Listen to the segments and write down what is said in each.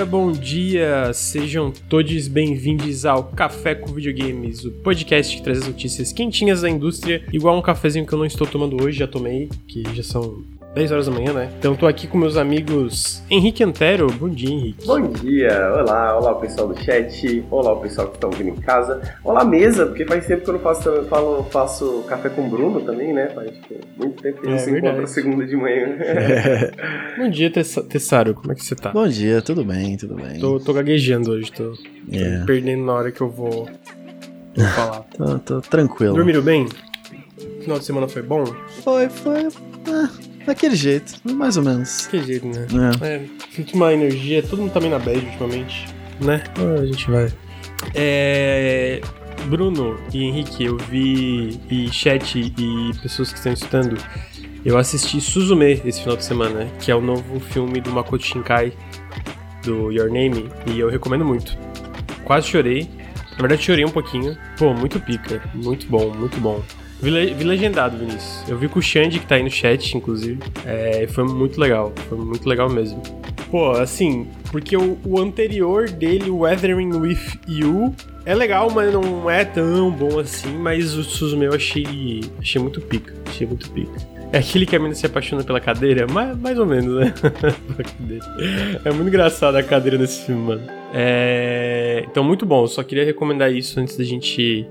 dia, bom dia! Sejam todos bem-vindos ao Café com Videogames, o podcast que traz as notícias quentinhas da indústria, igual um cafezinho que eu não estou tomando hoje, já tomei, que já são 10 horas da manhã, né? Então tô aqui com meus amigos Henrique Antero. Bom dia, Henrique. Bom dia, olá, olá o pessoal do chat, olá o pessoal que está ouvindo em casa, olá mesa, porque faz tempo que eu não faço, eu falo, faço café com o Bruno também, né? Faz tipo, muito tempo que a gente é, se verdade. encontra segunda de manhã. É. Bom dia, Tessaro, como é que você tá? Bom dia, tudo bem, tudo bem. Tô, tô gaguejando hoje, tô, yeah. tô perdendo na hora que eu vou, vou falar. tô, tô tranquilo. Dormiram bem? Final de semana foi bom? Foi, foi. Ah Daquele jeito, mais ou menos. Daquele jeito, né? É. é sinto uma energia, todo mundo tá meio na bad ultimamente, né? Ah, a gente vai. É. Bruno e Henrique, eu vi, e chat e pessoas que estão escutando, eu assisti Suzume esse final de semana, que é o novo filme do Makoto Shinkai, do Your Name, e eu recomendo muito. Quase chorei, na verdade chorei um pouquinho. Pô, muito pica, muito bom, muito bom. Vi, vi legendado, Vinícius. Eu vi com o Xande, que tá aí no chat, inclusive. É, foi muito legal. Foi muito legal mesmo. Pô, assim, porque o, o anterior dele, Weathering With You, é legal, mas não é tão bom assim. Mas o Suzume eu achei, achei muito pica. Achei muito pica. É aquele que a menina se apaixona pela cadeira? Mais, mais ou menos, né? é muito engraçado a cadeira desse filme, mano. É... Então, muito bom. só queria recomendar isso antes da gente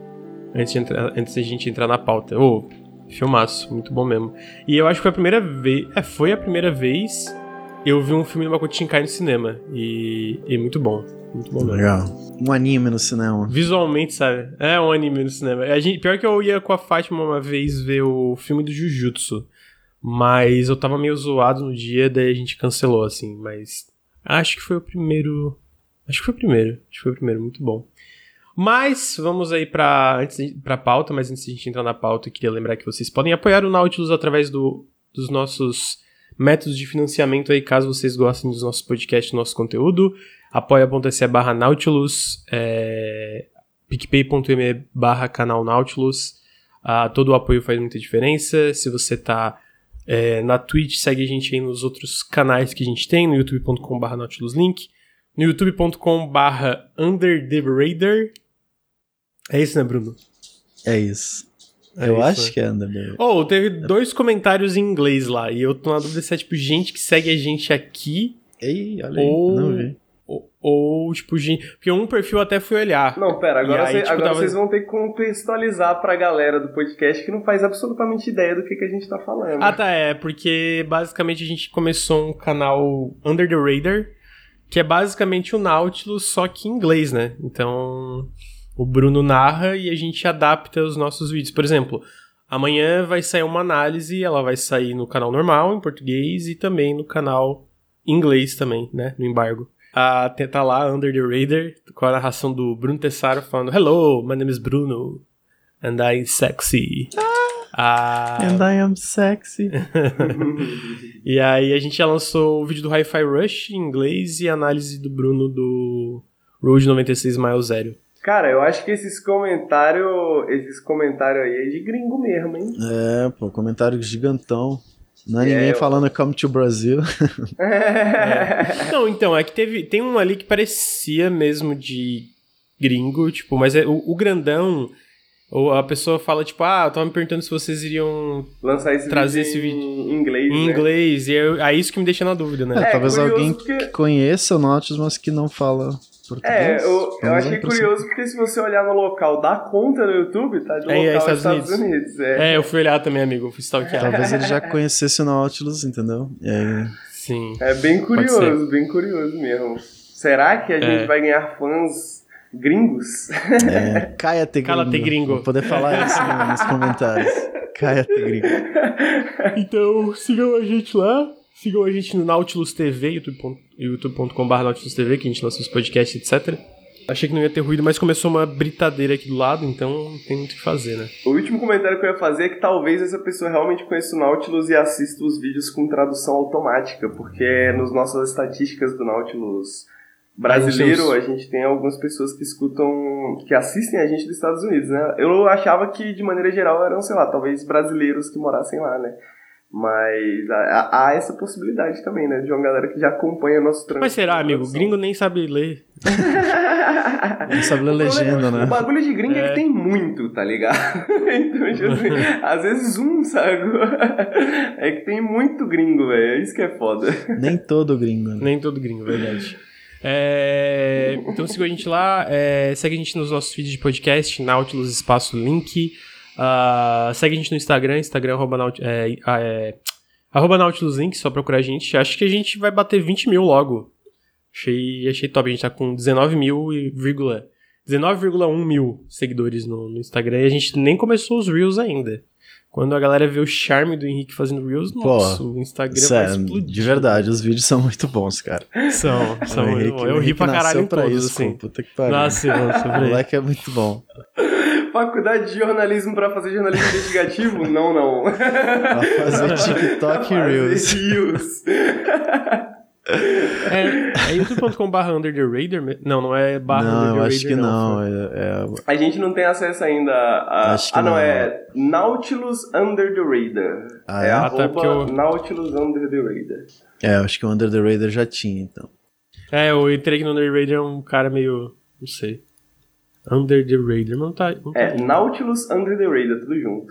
antes de, entrar, antes de a gente entrar na pauta. Ô, oh, filmaço, muito bom mesmo. E eu acho que foi a primeira vez. É, foi a primeira vez eu vi um filme do Makoto Shinkai no cinema. E, e muito bom. Muito bom mesmo. Legal. Um anime no cinema. Visualmente, sabe? É um anime no cinema. A gente, pior que eu ia com a Fátima uma vez ver o filme do Jujutsu. Mas eu tava meio zoado no dia, daí a gente cancelou, assim. Mas acho que foi o primeiro. Acho que foi o primeiro. Acho que foi o primeiro, muito bom. Mas vamos aí para antes para pauta, mas antes de a gente entrar na pauta, eu queria lembrar que vocês podem apoiar o Nautilus através do, dos nossos métodos de financiamento aí, caso vocês gostem dos nossos podcasts, do nosso conteúdo. apoia.se barra Nautilus, é, picpay.me barra canal Nautilus. Ah, todo o apoio faz muita diferença. Se você tá é, na Twitch, segue a gente aí nos outros canais que a gente tem, no youtube.com barra Nautilus Link, no youtube.com barra Under the Radar, é isso, né, Bruno? É isso. É eu isso, acho né? que é Underbelly. Oh, teve dois comentários em inglês lá. E eu tô na dúvida se é tipo gente que segue a gente aqui. Ei, olha ou... aí. Não vi. Ou, ou, tipo, gente. Porque um perfil até fui olhar. Não, pera, agora, aí, cê, tipo, agora tava... vocês vão ter que contextualizar pra galera do podcast que não faz absolutamente ideia do que, que a gente tá falando. Ah, tá, é. Porque basicamente a gente começou um canal Under the Radar, que é basicamente o Nautilus, só que em inglês, né? Então o Bruno narra e a gente adapta os nossos vídeos. Por exemplo, amanhã vai sair uma análise, ela vai sair no canal normal, em português, e também no canal em inglês também, né? No embargo. Ah, tá lá, Under the Radar, com a narração do Bruno Tessaro falando Hello, my name is Bruno, and I'm sexy. Ah, and I am sexy. e aí a gente já lançou o vídeo do Hi-Fi Rush em inglês e a análise do Bruno do Road 96 Mile Zero. Cara, eu acho que esses comentários, esses comentários aí é de gringo mesmo, hein? É, pô, comentário gigantão. Não é, é ninguém eu... falando come to Brasil. É. Não, então, é que teve. Tem um ali que parecia mesmo de gringo, tipo, mas é, o, o grandão. Ou a pessoa fala, tipo, ah, eu tava me perguntando se vocês iriam Lançar esse trazer vídeo esse vídeo em inglês. Em né? inglês, e é, é isso que me deixa na dúvida, né? É, é talvez alguém porque... que conheça o Nautilus, mas que não fala é, eu, eu achei curioso porque se você olhar no local da conta no YouTube, tá de é, é local é, Estados, Estados Unidos. Unidos. É. é. eu fui olhar também, amigo, eu fui stalkear. Talvez ele já conhecesse o Nautilus, entendeu? Aí... Sim. É bem curioso, bem curioso mesmo. Será que a é. gente vai ganhar fãs gringos? É, caia te gringo. Cala te gringo. Vou poder falar isso nos comentários. Caia te gringo. Então, sigam a gente lá. Sigam a gente no Nautilus TV, youtube.com youtube.com.br Nautilus TV, que a gente lança os podcasts, etc. Achei que não ia ter ruído, mas começou uma britadeira aqui do lado, então tem muito o que fazer, né? O último comentário que eu ia fazer é que talvez essa pessoa realmente conheça o Nautilus e assista os vídeos com tradução automática, porque nos nossas estatísticas do Nautilus brasileiro, a gente tem algumas pessoas que escutam, que assistem a gente dos Estados Unidos, né? Eu achava que, de maneira geral, eram, sei lá, talvez brasileiros que morassem lá, né? Mas há, há, essa possibilidade também, né? De uma galera que já acompanha nosso trânsito. Mas será, amigo? Gringo nem sabe ler. nem sabe ler legenda, né? O bagulho de gringo é. é que tem muito, tá ligado? então, tipo assim, às vezes um, sabe? É que tem muito gringo, velho. É isso que é foda. Nem todo gringo. Né? Nem todo gringo, verdade. É, então siga a gente lá, é, segue a gente nos nossos vídeos de podcast, Nautilus Espaço Link. Uh, segue a gente no Instagram, Instagram arroba, Naut é, é, arroba Nautilus Link, só procurar a gente. Acho que a gente vai bater 20 mil logo. Achei, achei top, a gente tá com 19 mil e 19,1 mil seguidores no, no Instagram e a gente nem começou os Reels ainda. Quando a galera vê o charme do Henrique fazendo Reels, Pô, nossa, o Instagram vai é, explodir. De verdade, os vídeos são muito bons, cara. São, são muito bons. Eu ri pra caralho em pra todos, isso, assim. Puta que pariu. Nossa, nossa, o moleque é muito bom. Faculdade de jornalismo pra fazer jornalismo investigativo? Não, não. Pra fazer TikTok e Reels. Reels. É, é youtube.com barra under the radar? Não, não é barra não, under the eu acho que não. não. É, é... A gente não tem acesso ainda a... Acho que ah, não, não, é Nautilus under the radar. Ah, é, é? Ah, tá, eu... Nautilus under the radar. É, eu acho que o under the radar já tinha, então. É, o entrei no under the radar é um cara meio... não sei. Under the radar, não tá... Não tá é, Nautilus under the radar, tudo junto.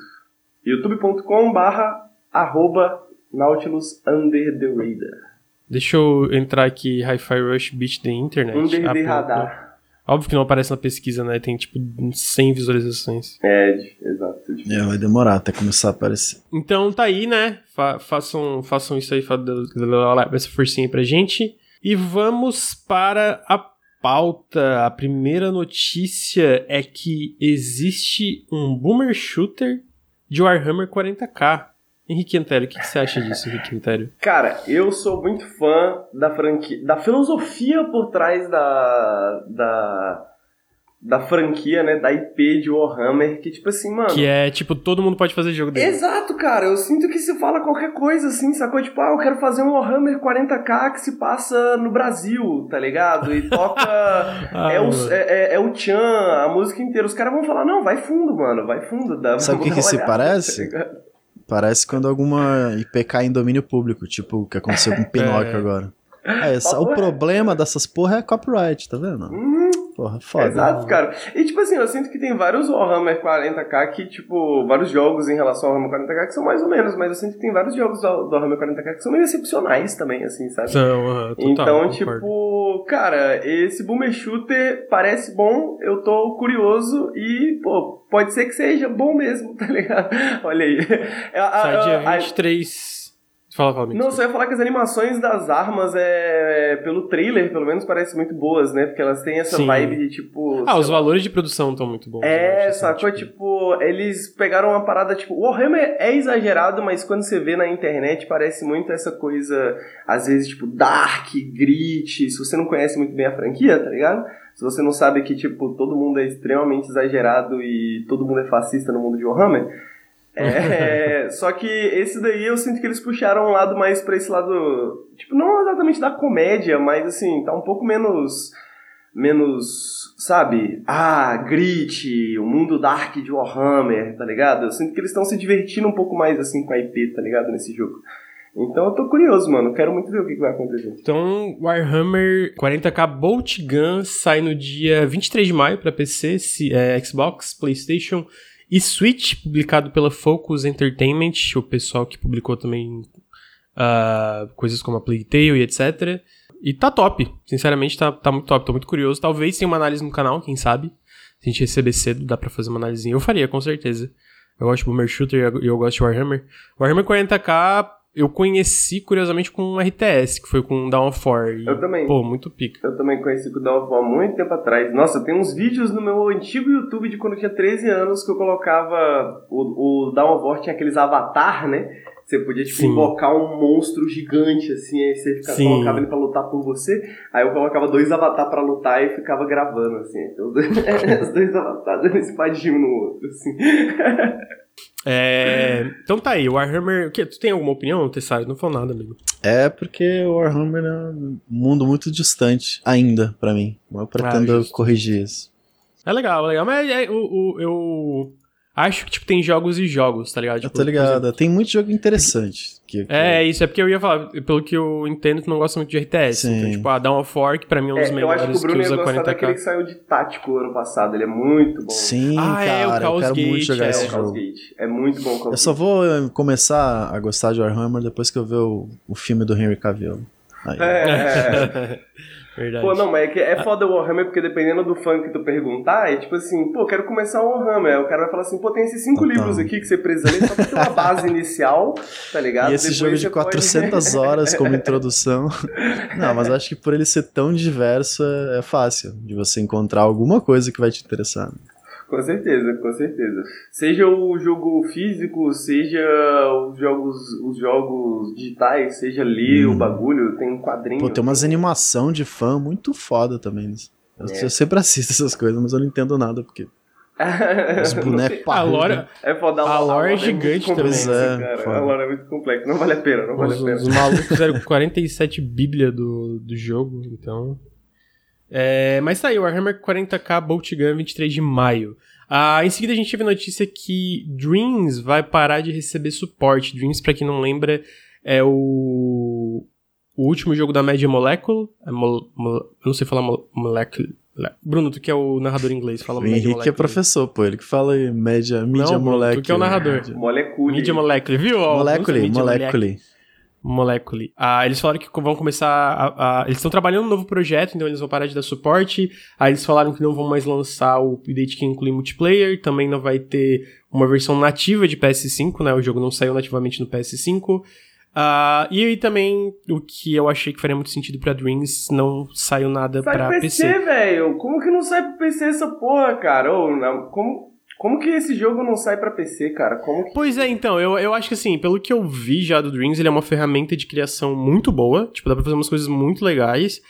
youtube.com barra arroba Nautilus under the radar. Deixa eu entrar aqui, Hi-Fi Rush Beat the Internet. Under the radar. Óbvio que não aparece na pesquisa, né? Tem tipo 100 visualizações. É, exato. É, vai demorar até começar a aparecer. Então tá aí, né? Fa façam, façam isso aí, essa forcinha aí pra gente. E vamos para a pauta. A primeira notícia é que existe um boomer shooter de Warhammer 40k. Henrique Antério, o que, você acha disso, Henrique Antério? Cara, eu sou muito fã da franquia, da filosofia por trás da, da, da franquia, né, da IP de Warhammer, que tipo assim, mano... Que é, tipo, todo mundo pode fazer jogo dele. Exato, cara, eu sinto que se fala qualquer coisa, assim, sacou? Tipo, ah, eu quero fazer um Warhammer 40k que se passa no Brasil, tá ligado? E toca... ah, é, o, é, é, é, o Chan, a música inteira. Os caras vão falar, não, vai fundo, mano, vai fundo. Dá, Sabe o que que se parece? Tá Parece quando alguma IP cai em domínio público, tipo o que aconteceu com Pinóquio é. agora. É, essa, o problema dessas porra é copyright, tá vendo? Uhum. Porra, foda. Exato, cara. E tipo assim, eu sinto que tem vários Warhammer 40k que, tipo, vários jogos em relação ao Warhammer 40k que são mais ou menos, mas eu sinto que tem vários jogos do, Warhammer 40k que são meio excepcionais também, assim, sabe? São, uh, total, Então, tipo, cara, esse Boomer Shooter parece bom, eu tô curioso e, pô, pode ser que seja bom mesmo, tá ligado? Olha aí. Sai dia 23 Fala, fala, Não, só ia falar que as animações das armas, é, pelo trailer, pelo menos, parecem muito boas, né? Porque elas têm essa Sim. vibe de tipo. Ah, os lá. valores de produção estão muito bons. É, assim, sacou? Tipo... tipo, eles pegaram uma parada, tipo, o Warhammer é exagerado, mas quando você vê na internet parece muito essa coisa, às vezes, tipo, dark, grit. Se você não conhece muito bem a franquia, tá ligado? Se você não sabe que, tipo, todo mundo é extremamente exagerado e todo mundo é fascista no mundo de Warhammer é, só que esse daí eu sinto que eles puxaram um lado mais pra esse lado. Tipo, não exatamente da comédia, mas assim, tá um pouco menos. Menos, sabe? Ah, Grit, o mundo dark de Warhammer, tá ligado? Eu sinto que eles estão se divertindo um pouco mais assim com a IP, tá ligado? Nesse jogo. Então eu tô curioso, mano. Quero muito ver o que, vai acontecer. Então, Warhammer 40k Bolt Gun sai no dia 23 de maio para PC, é, Xbox, PlayStation e Switch, publicado pela Focus Entertainment, o pessoal que publicou também uh, coisas como a Plague Tale e etc. E tá top, sinceramente tá, tá muito top, tô muito curioso. Talvez tenha uma análise no canal, quem sabe. Se a gente receber cedo, dá pra fazer uma análise. Eu faria, com certeza. Eu gosto de Boomer Shooter e eu gosto de Warhammer. Warhammer 40k eu conheci, curiosamente, com um RTS, que foi com of War. E, eu também. Pô, muito pica. Eu também conheci com o War há muito tempo atrás. Nossa, tem uns vídeos no meu antigo YouTube de quando eu tinha 13 anos que eu colocava. O, o War tinha aqueles avatar, né? Você podia, tipo, Sim. invocar um monstro gigante, assim, aí você ficava, colocava ele pra lutar por você. Aí eu colocava dois avatares pra lutar e ficava gravando, assim. Então, os dois avatares espadiam um no outro, assim. É, então tá aí, o Warhammer. Que, tu tem alguma opinião, Tessai? Não falou nada, amigo. É porque o Warhammer é um mundo muito distante ainda para mim. Eu pretendo ah, corrigir isso. É legal, é legal. Mas é, o, o, eu acho que, tipo, tem jogos e jogos, tá ligado? Tipo, eu tô ligado. Exemplo, tem muito jogo interessante. Que, que... É, isso é porque eu ia falar, pelo que eu entendo, tu não gosta muito de RTS. Sim. Então, tipo, a Dawn of War, que pra mim é um dos é, melhores eu acho que, o Bruno que usa 40k. daquele que saiu de tático ano passado, ele é muito bom. Sim, ah, cara, é, o Chaos eu quero Gate, muito jogar é, esse jogo. É muito bom. Eu só vou eh, começar a gostar de Warhammer depois que eu ver o, o filme do Henry Cavill. Aí. É. Verdade. Pô, não, mas é, que é foda o Warhammer porque dependendo do fã que tu perguntar, é tipo assim, pô, quero começar o Warhammer. Aí o cara vai falar assim, pô, tem esses cinco Total. livros aqui que você precisa ler só pra ter uma base inicial, tá ligado? E esse Depois jogo de 400 pode... horas como introdução. não, mas acho que por ele ser tão diverso é, é fácil de você encontrar alguma coisa que vai te interessar. Com certeza, com certeza. Seja o jogo físico, seja os jogos, os jogos digitais, seja ler hum. o bagulho, tem um quadrinho. Pô, tem umas animação de fã muito foda também. Eu, é. eu sempre assisto essas coisas, mas eu não entendo nada, porque os bonecos A lore, é foda, a, lore é, é gigante também. É, cara. A lore é muito complexa. Não vale a pena, não vale os, a pena. Os malucos fizeram 47 bíblia do, do jogo, então... É, mas tá aí, Warhammer 40k Bolt Gun 23 de maio. Ah, em seguida a gente teve notícia que Dreams vai parar de receber suporte. Dreams, pra quem não lembra, é o, o último jogo da Media Molecule. É mo, mo, eu não sei falar mo, Molecule. Bruno, tu que é o narrador em inglês, fala o Henrique é professor, pô, ele que fala Média, Media Molecule. Tu que é o narrador. Molecule. Media Molecule, viu? Molecule, Molecule. Molecule. Ah, eles falaram que vão começar a, a eles estão trabalhando um novo projeto, então eles vão parar de dar suporte. Aí eles falaram que não vão mais lançar o update que inclui multiplayer, também não vai ter uma versão nativa de PS5, né? O jogo não saiu nativamente no PS5. Uh, e aí também, o que eu achei que faria muito sentido pra Dreams, não saiu nada sai pra PC. PC, velho! Como que não sai pro PC essa porra, cara? Ou, não, como, como que esse jogo não sai para PC, cara? Como que... Pois é, então, eu, eu acho que assim, pelo que eu vi já do Dreams, ele é uma ferramenta de criação muito boa. Tipo, dá pra fazer umas coisas muito legais.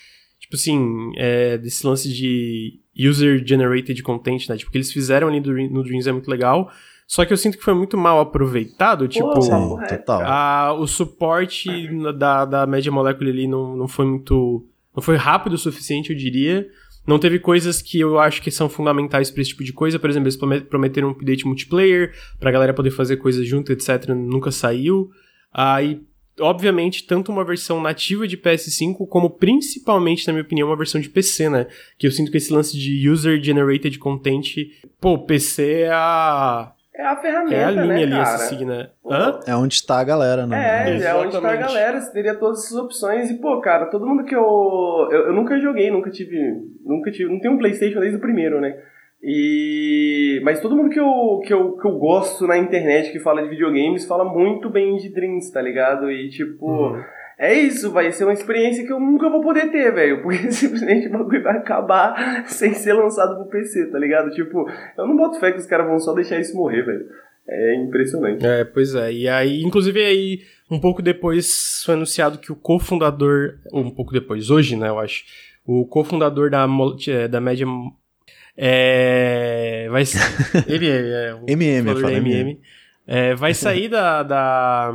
Tipo assim, é, desse lance de user-generated content, né? Tipo, o que eles fizeram ali do, no Dreams é muito legal. Só que eu sinto que foi muito mal aproveitado, tipo, Pô, sim, total. A, o suporte da, da Media Molecule ali não, não foi muito. Não foi rápido o suficiente, eu diria. Não teve coisas que eu acho que são fundamentais para esse tipo de coisa. Por exemplo, eles prometeram um update multiplayer, pra galera poder fazer coisas junto, etc. Nunca saiu. Aí, obviamente, tanto uma versão nativa de PS5, como principalmente, na minha opinião, uma versão de PC, né? Que eu sinto que esse lance de user-generated content. Pô, PC é a é a ferramenta, É a linha né, ali cara? a seguir, né? Hã? É onde tá a galera, né? É, é onde tá a galera, você teria todas essas opções. E, pô, cara, todo mundo que eu, eu. Eu, nunca joguei, nunca tive. Nunca tive. Não tenho um Playstation desde o primeiro, né? E. Mas todo mundo que eu, que, eu, que eu gosto na internet que fala de videogames fala muito bem de Dreams, tá ligado? E tipo. Uhum é isso, vai ser uma experiência que eu nunca vou poder ter, velho. Porque simplesmente o bagulho vai acabar sem ser lançado pro PC, tá ligado? Tipo, eu não boto fé que os caras vão só deixar isso morrer, velho. É impressionante. É, pois é. E aí, inclusive aí, um pouco depois foi anunciado que o cofundador, ou um pouco depois, hoje, né, eu acho, o cofundador da, é, da Média é, vai ele é, é o MM, MM. É, vai sair da, da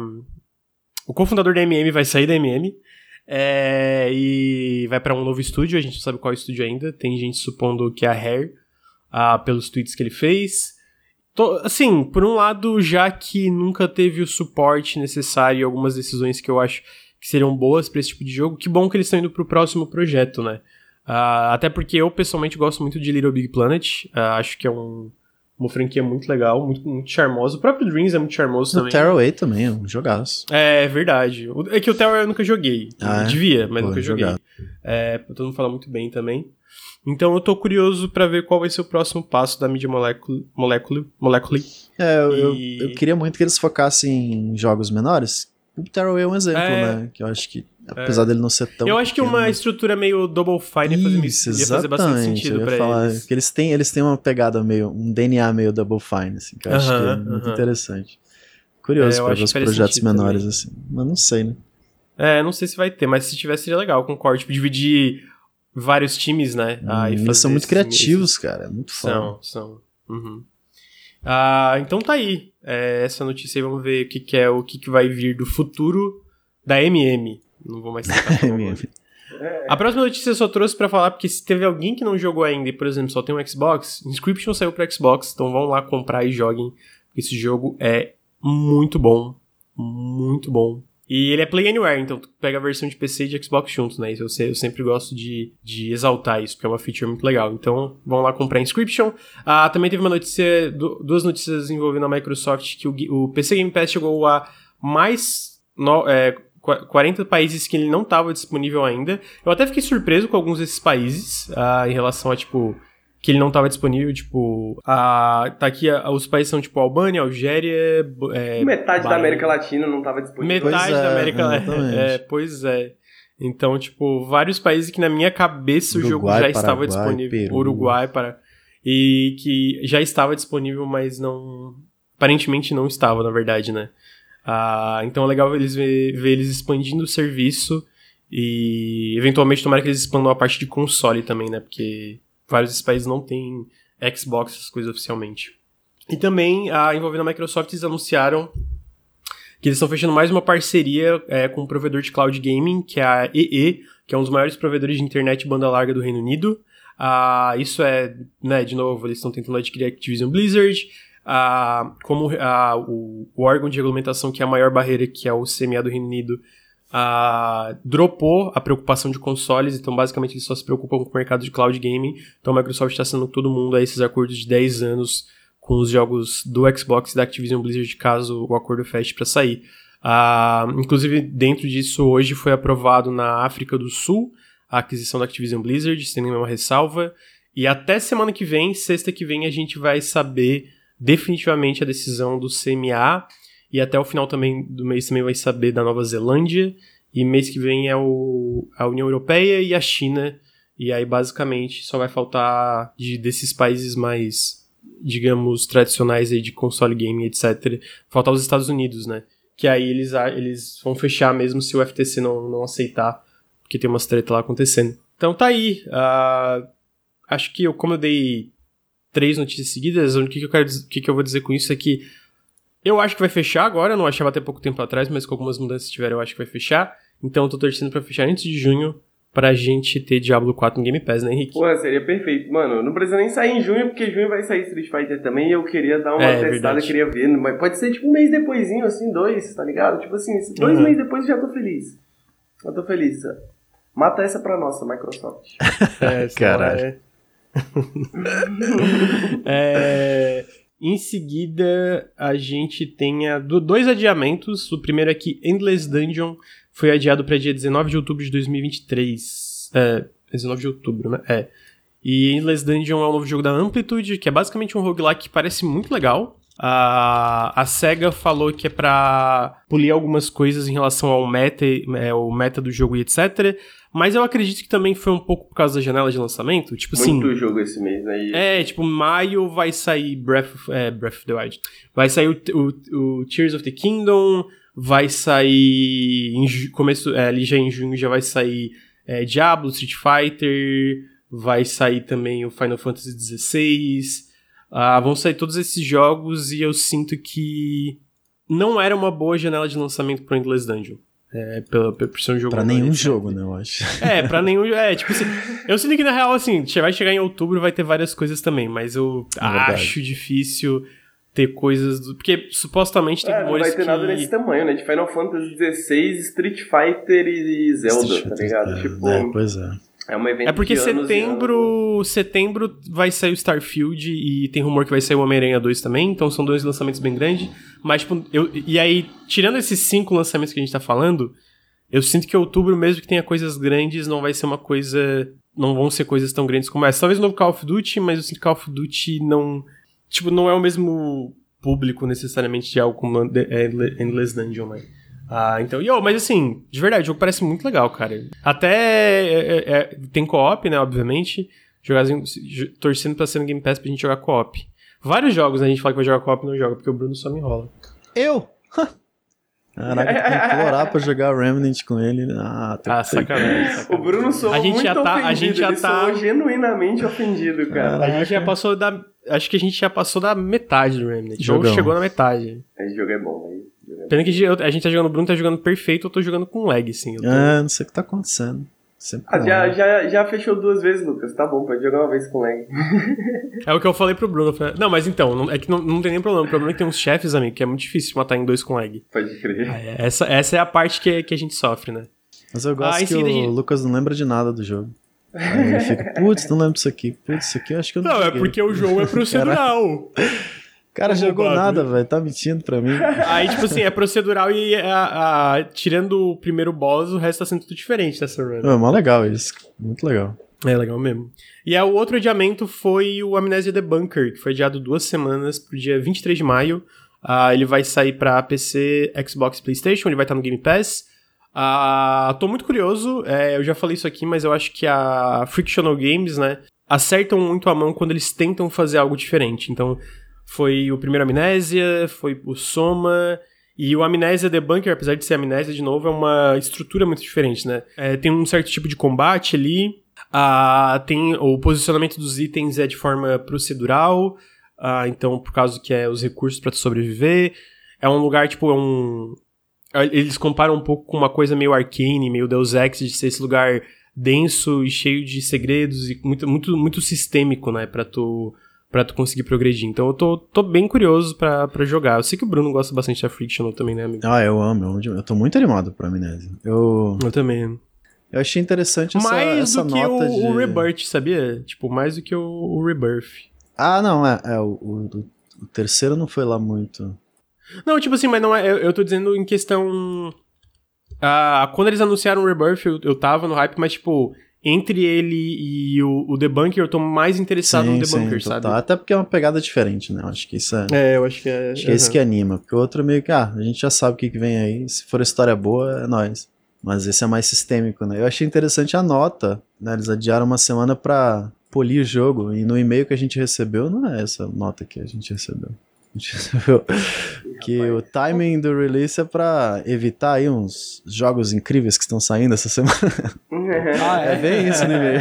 o cofundador da MM vai sair da MM é, e vai para um novo estúdio. A gente não sabe qual estúdio ainda. Tem gente supondo que é a Hair, ah, pelos tweets que ele fez. Tô, assim, por um lado, já que nunca teve o suporte necessário e algumas decisões que eu acho que seriam boas para esse tipo de jogo, que bom que eles estão indo pro próximo projeto, né? Uh, até porque eu pessoalmente gosto muito de Little Big Planet. Uh, acho que é um, uma franquia muito legal, muito, muito charmosa. O próprio Dreams é muito charmoso também. O Tearaway também é um jogaço. É, verdade. É que o Tearaway eu nunca joguei. Ah, é? Devia, mas Pô, nunca joguei. É, todo mundo fala muito bem também. Então eu tô curioso para ver qual vai ser o próximo passo da mídia Molecule. Molecule, molecule. É, eu, e... eu, eu, queria muito que eles focassem em jogos menores. O Tearaway é um exemplo, é... né? Que eu acho que Apesar é. dele não ser tão. Eu acho pequeno, que uma estrutura meio Double Fine Isso, ia fazer bastante sentido pra falar, eles. Que eles têm, eles têm uma pegada meio. um DNA meio Double Fine, assim, que eu uh -huh, acho que é uh -huh. muito interessante. Curioso é, pra ver os projetos menores, também. assim. Mas não sei, né? É, não sei se vai ter, mas se tivesse seria legal, concordo. Tipo, dividir vários times, né? Hum, ah, eles são muito criativos, esses... cara. É muito foda. São, são. Uhum. Ah, então tá aí. É, essa notícia aí, vamos ver o que, que é o que, que vai vir do futuro da MM. Não vou mais citar. É. A próxima notícia eu só trouxe para falar porque se teve alguém que não jogou ainda e, por exemplo, só tem um Xbox, Inscription saiu para Xbox, então vão lá comprar e joguem. Esse jogo é muito bom, muito bom. E ele é Play Anywhere, então tu pega a versão de PC e de Xbox juntos, né? Isso eu, eu sempre gosto de, de exaltar isso, porque é uma feature muito legal. Então, vão lá comprar Inscription. Ah, também teve uma notícia, duas notícias envolvendo a Microsoft, que o, o PC Game Pass chegou a mais no, é, 40 países que ele não estava disponível ainda. Eu até fiquei surpreso com alguns desses países, uh, em relação a, tipo, que ele não estava disponível, tipo, a, tá aqui, a, os países são, tipo, Albânia, Algéria... É, Metade Bahia. da América Latina não estava disponível. Metade pois da é, América Latina, é, pois é. Então, tipo, vários países que na minha cabeça Uruguai, o jogo já Paraguai, estava disponível. Peru. Uruguai, para e que já estava disponível, mas não... Aparentemente não estava, na verdade, né? Ah, então é legal eles ver, ver, eles expandindo o serviço e eventualmente tomara que eles expandam a parte de console também, né? Porque vários desses países não têm Xbox, essas coisas oficialmente. E também, ah, envolvendo a Microsoft, eles anunciaram que eles estão fechando mais uma parceria é, com um provedor de cloud gaming, que é a EE, que é um dos maiores provedores de internet banda larga do Reino Unido. Ah, isso é, né, de novo, eles estão tentando adquirir a Activision Blizzard a, como a, o, o, órgão de regulamentação que é a maior barreira, que é o CMA do Reino Unido, a, dropou a preocupação de consoles, então basicamente eles só se preocupam com o mercado de cloud gaming, então a Microsoft está sendo todo mundo a esses acordos de 10 anos com os jogos do Xbox e da Activision Blizzard, caso o acordo feche para sair. Inclusive, dentro disso, hoje foi aprovado na África do Sul a aquisição da Activision Blizzard, sem nenhuma ressalva. E até semana que vem, sexta que vem, a gente vai saber definitivamente a decisão do CMA e até o final também do mês também vai saber da Nova Zelândia e mês que vem é o, a União Europeia e a China e aí basicamente só vai faltar de desses países mais digamos tradicionais aí de console game etc faltar os Estados Unidos né? Que aí eles eles vão fechar mesmo se o FTC não, não aceitar porque tem umas treta lá acontecendo. Então tá aí uh, acho que eu como eu dei três notícias seguidas, o que, que eu quero o que, que eu vou dizer com isso é que eu acho que vai fechar agora, eu não achava até pouco tempo atrás, mas com algumas mudanças que tiveram, eu acho que vai fechar. Então eu tô torcendo pra fechar antes de junho pra gente ter Diablo 4 no Game Pass, né, Henrique? Pô, seria perfeito. Mano, não precisa nem sair em junho, porque junho vai sair Street Fighter também e eu queria dar uma é, testada, verdade. queria ver. Mas pode ser tipo um mês depoisinho, assim, dois, tá ligado? Tipo assim, dois uhum. meses depois eu já tô feliz. Eu tô feliz. Mata essa pra nossa, Microsoft. é, Caralho. É... é, em seguida, a gente tem a, dois adiamentos. O primeiro é que Endless Dungeon foi adiado para dia 19 de outubro de 2023. É, 19 de outubro, né? É. E Endless Dungeon é um novo jogo da Amplitude, que é basicamente um roguelike que parece muito legal. A, a SEGA falou que é pra polir algumas coisas em relação ao meta, é, o meta do jogo e etc. Mas eu acredito que também foi um pouco por causa da janela de lançamento. Tipo Muito assim. Muito jogo esse mês, né? É, tipo, maio vai sair Breath of, é, Breath of the Wild. Vai sair o, o, o Tears of the Kingdom. Vai sair. Em começo, é, ali já em junho já vai sair é, Diablo, Street Fighter. Vai sair também o Final Fantasy XVI. Ah, vão sair todos esses jogos e eu sinto que não era uma boa janela de lançamento pro Endless Dungeon. É, pela, por ser um jogo. Pra nenhum jogo, né, eu acho. É, pra nenhum. É, tipo assim. Eu sinto que na real, assim, vai chegar em outubro vai ter várias coisas também, mas eu é acho difícil ter coisas. Do, porque supostamente tem é, rumores. Não vai ter que... nada nesse tamanho, né? De Final Fantasy XVI, Street Fighter e Zelda, Street tá ligado? tipo. É, pois é. É um evento É porque setembro, anos... setembro vai sair o Starfield e tem rumor que vai sair o Homem-Aranha 2 também, então são dois lançamentos bem grandes. Mas, tipo, eu, e aí, tirando esses cinco lançamentos que a gente tá falando, eu sinto que outubro, mesmo que tenha coisas grandes, não vai ser uma coisa. Não vão ser coisas tão grandes como essa. Talvez o novo Call of Duty, mas eu sinto que Call of Duty não. Tipo, não é o mesmo público necessariamente de algo como Endless Dungeon, né? Ah, então. Yo, mas assim, de verdade, o jogo parece muito legal, cara. Até é, é, é, tem co-op, né, obviamente. Jogar, torcendo pra ser no Game Pass pra gente jogar co-op. Vários jogos né, a gente fala que vai jogar co-op e não joga, porque o Bruno só me enrola. Eu? Caraca, tem que implorar pra jogar Remnant com ele. Ah, ah sacanagem, sacanagem. O Bruno soou a gente muito já tá, ofendido, a gente já tá genuinamente ofendido, cara. Caraca. A gente já passou da... Acho que a gente já passou da metade do Remnant. Jogão. Ou chegou na metade. Esse jogo é bom, aí. Pena que a gente tá jogando, o Bruno tá jogando perfeito, eu tô jogando com lag, sim. Tô... É, não sei o que tá acontecendo. Ah, já, já, já fechou duas vezes, Lucas. Tá bom, pode jogar uma vez com lag. é o que eu falei pro Bruno. Não, mas então, não, é que não, não tem nem problema. O problema é que tem uns chefes, amigo, que é muito difícil matar em dois com lag. Pode crer. Ah, é, essa, essa é a parte que, que a gente sofre, né? Mas eu gosto ah, que o gente... Lucas não lembra de nada do jogo. Aí ele fica, putz, não lembro disso aqui. Putz, isso aqui eu acho que eu não Não, é joguei. é porque o jogo é procedural. O cara jogou nada, velho. Tá mentindo pra mim. Aí, tipo assim, é procedural e a, a, tirando o primeiro boss, o resto tá sendo tudo diferente dessa run. É mó legal isso. Muito legal. É legal mesmo. E é, o outro adiamento foi o Amnesia The Bunker, que foi adiado duas semanas pro dia 23 de maio. Uh, ele vai sair pra PC, Xbox PlayStation, ele vai estar no Game Pass. Uh, tô muito curioso, é, eu já falei isso aqui, mas eu acho que a Frictional Games, né, acertam muito a mão quando eles tentam fazer algo diferente. Então, foi o primeiro Amnésia, foi o Soma. E o Amnésia Debunker, apesar de ser Amnésia de novo, é uma estrutura muito diferente, né? É, tem um certo tipo de combate ali. Ah, tem o posicionamento dos itens é de forma procedural. Ah, então, por causa que é os recursos para sobreviver. É um lugar, tipo, é um. Eles comparam um pouco com uma coisa meio arcane, meio Deus Ex, de ser esse lugar denso e cheio de segredos e muito, muito, muito sistêmico, né? Pra tu para tu conseguir progredir. Então eu tô, tô bem curioso para jogar. Eu sei que o Bruno gosta bastante da Frictional também, né, amigo? Ah, eu amo. Eu tô muito animado pra Amnésia. Eu... Eu também. Eu achei interessante essa, mais essa do que nota o, de... o Rebirth, sabia? Tipo, mais do que o, o Rebirth. Ah, não, é. é o, o, o, terceiro não foi lá muito. Não, tipo assim, mas não é. Eu, eu tô dizendo em questão. Ah, quando eles anunciaram o Rebirth, eu, eu tava no hype, mas, tipo, entre ele e o, o Debunker, eu tô mais interessado sim, no Debunker, sim, sabe? Até porque é uma pegada diferente, né? Eu acho que isso é. É, eu acho que é. Acho que é isso que anima. Porque o outro é meio que, ah, a gente já sabe o que, que vem aí. Se for história boa, é nóis. Mas esse é mais sistêmico, né? Eu achei interessante a nota, né? Eles adiaram uma semana pra polir o jogo. E no e-mail que a gente recebeu, não é essa nota que a gente recebeu. que o timing do release é pra evitar aí uns jogos incríveis que estão saindo essa semana. ah, é bem isso, né?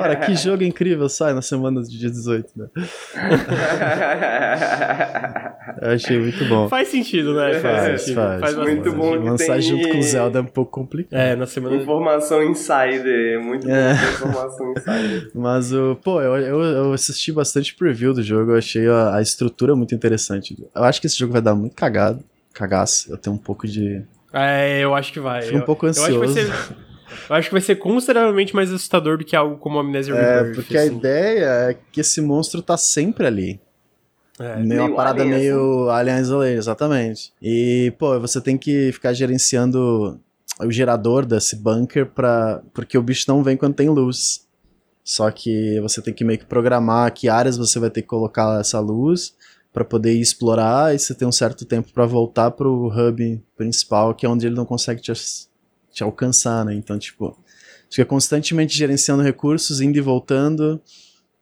Ora, que jogo incrível sai na semana do dia 18, né? Eu achei muito bom. Faz sentido, né? Faz, faz. faz muito bom que Lançar tem... junto com o Zelda é um pouco complicado. É, na semana... Informação insider, muito é. informação insider. Mas, o, pô, eu, eu, eu, assisti bastante preview do jogo, eu achei a, a estrutura muito interessante. Eu acho que esse jogo vai dar muito cagado, cagaço. Eu tenho um pouco de. É, eu acho que vai. Fico um pouco ansioso. Eu acho, ser, eu acho que vai ser consideravelmente mais assustador do que algo como Amnesia é, Rebirth. Porque assim. a ideia é que esse monstro tá sempre ali. É, meio, meio uma parada alien, meio assim. Alien Isolation, exatamente. E, pô, você tem que ficar gerenciando o gerador desse bunker pra... porque o bicho não vem quando tem luz. Só que você tem que meio que programar que áreas você vai ter que colocar essa luz para poder explorar e você tem um certo tempo para voltar pro hub principal, que é onde ele não consegue te, te alcançar, né? Então, tipo, fica constantemente gerenciando recursos, indo e voltando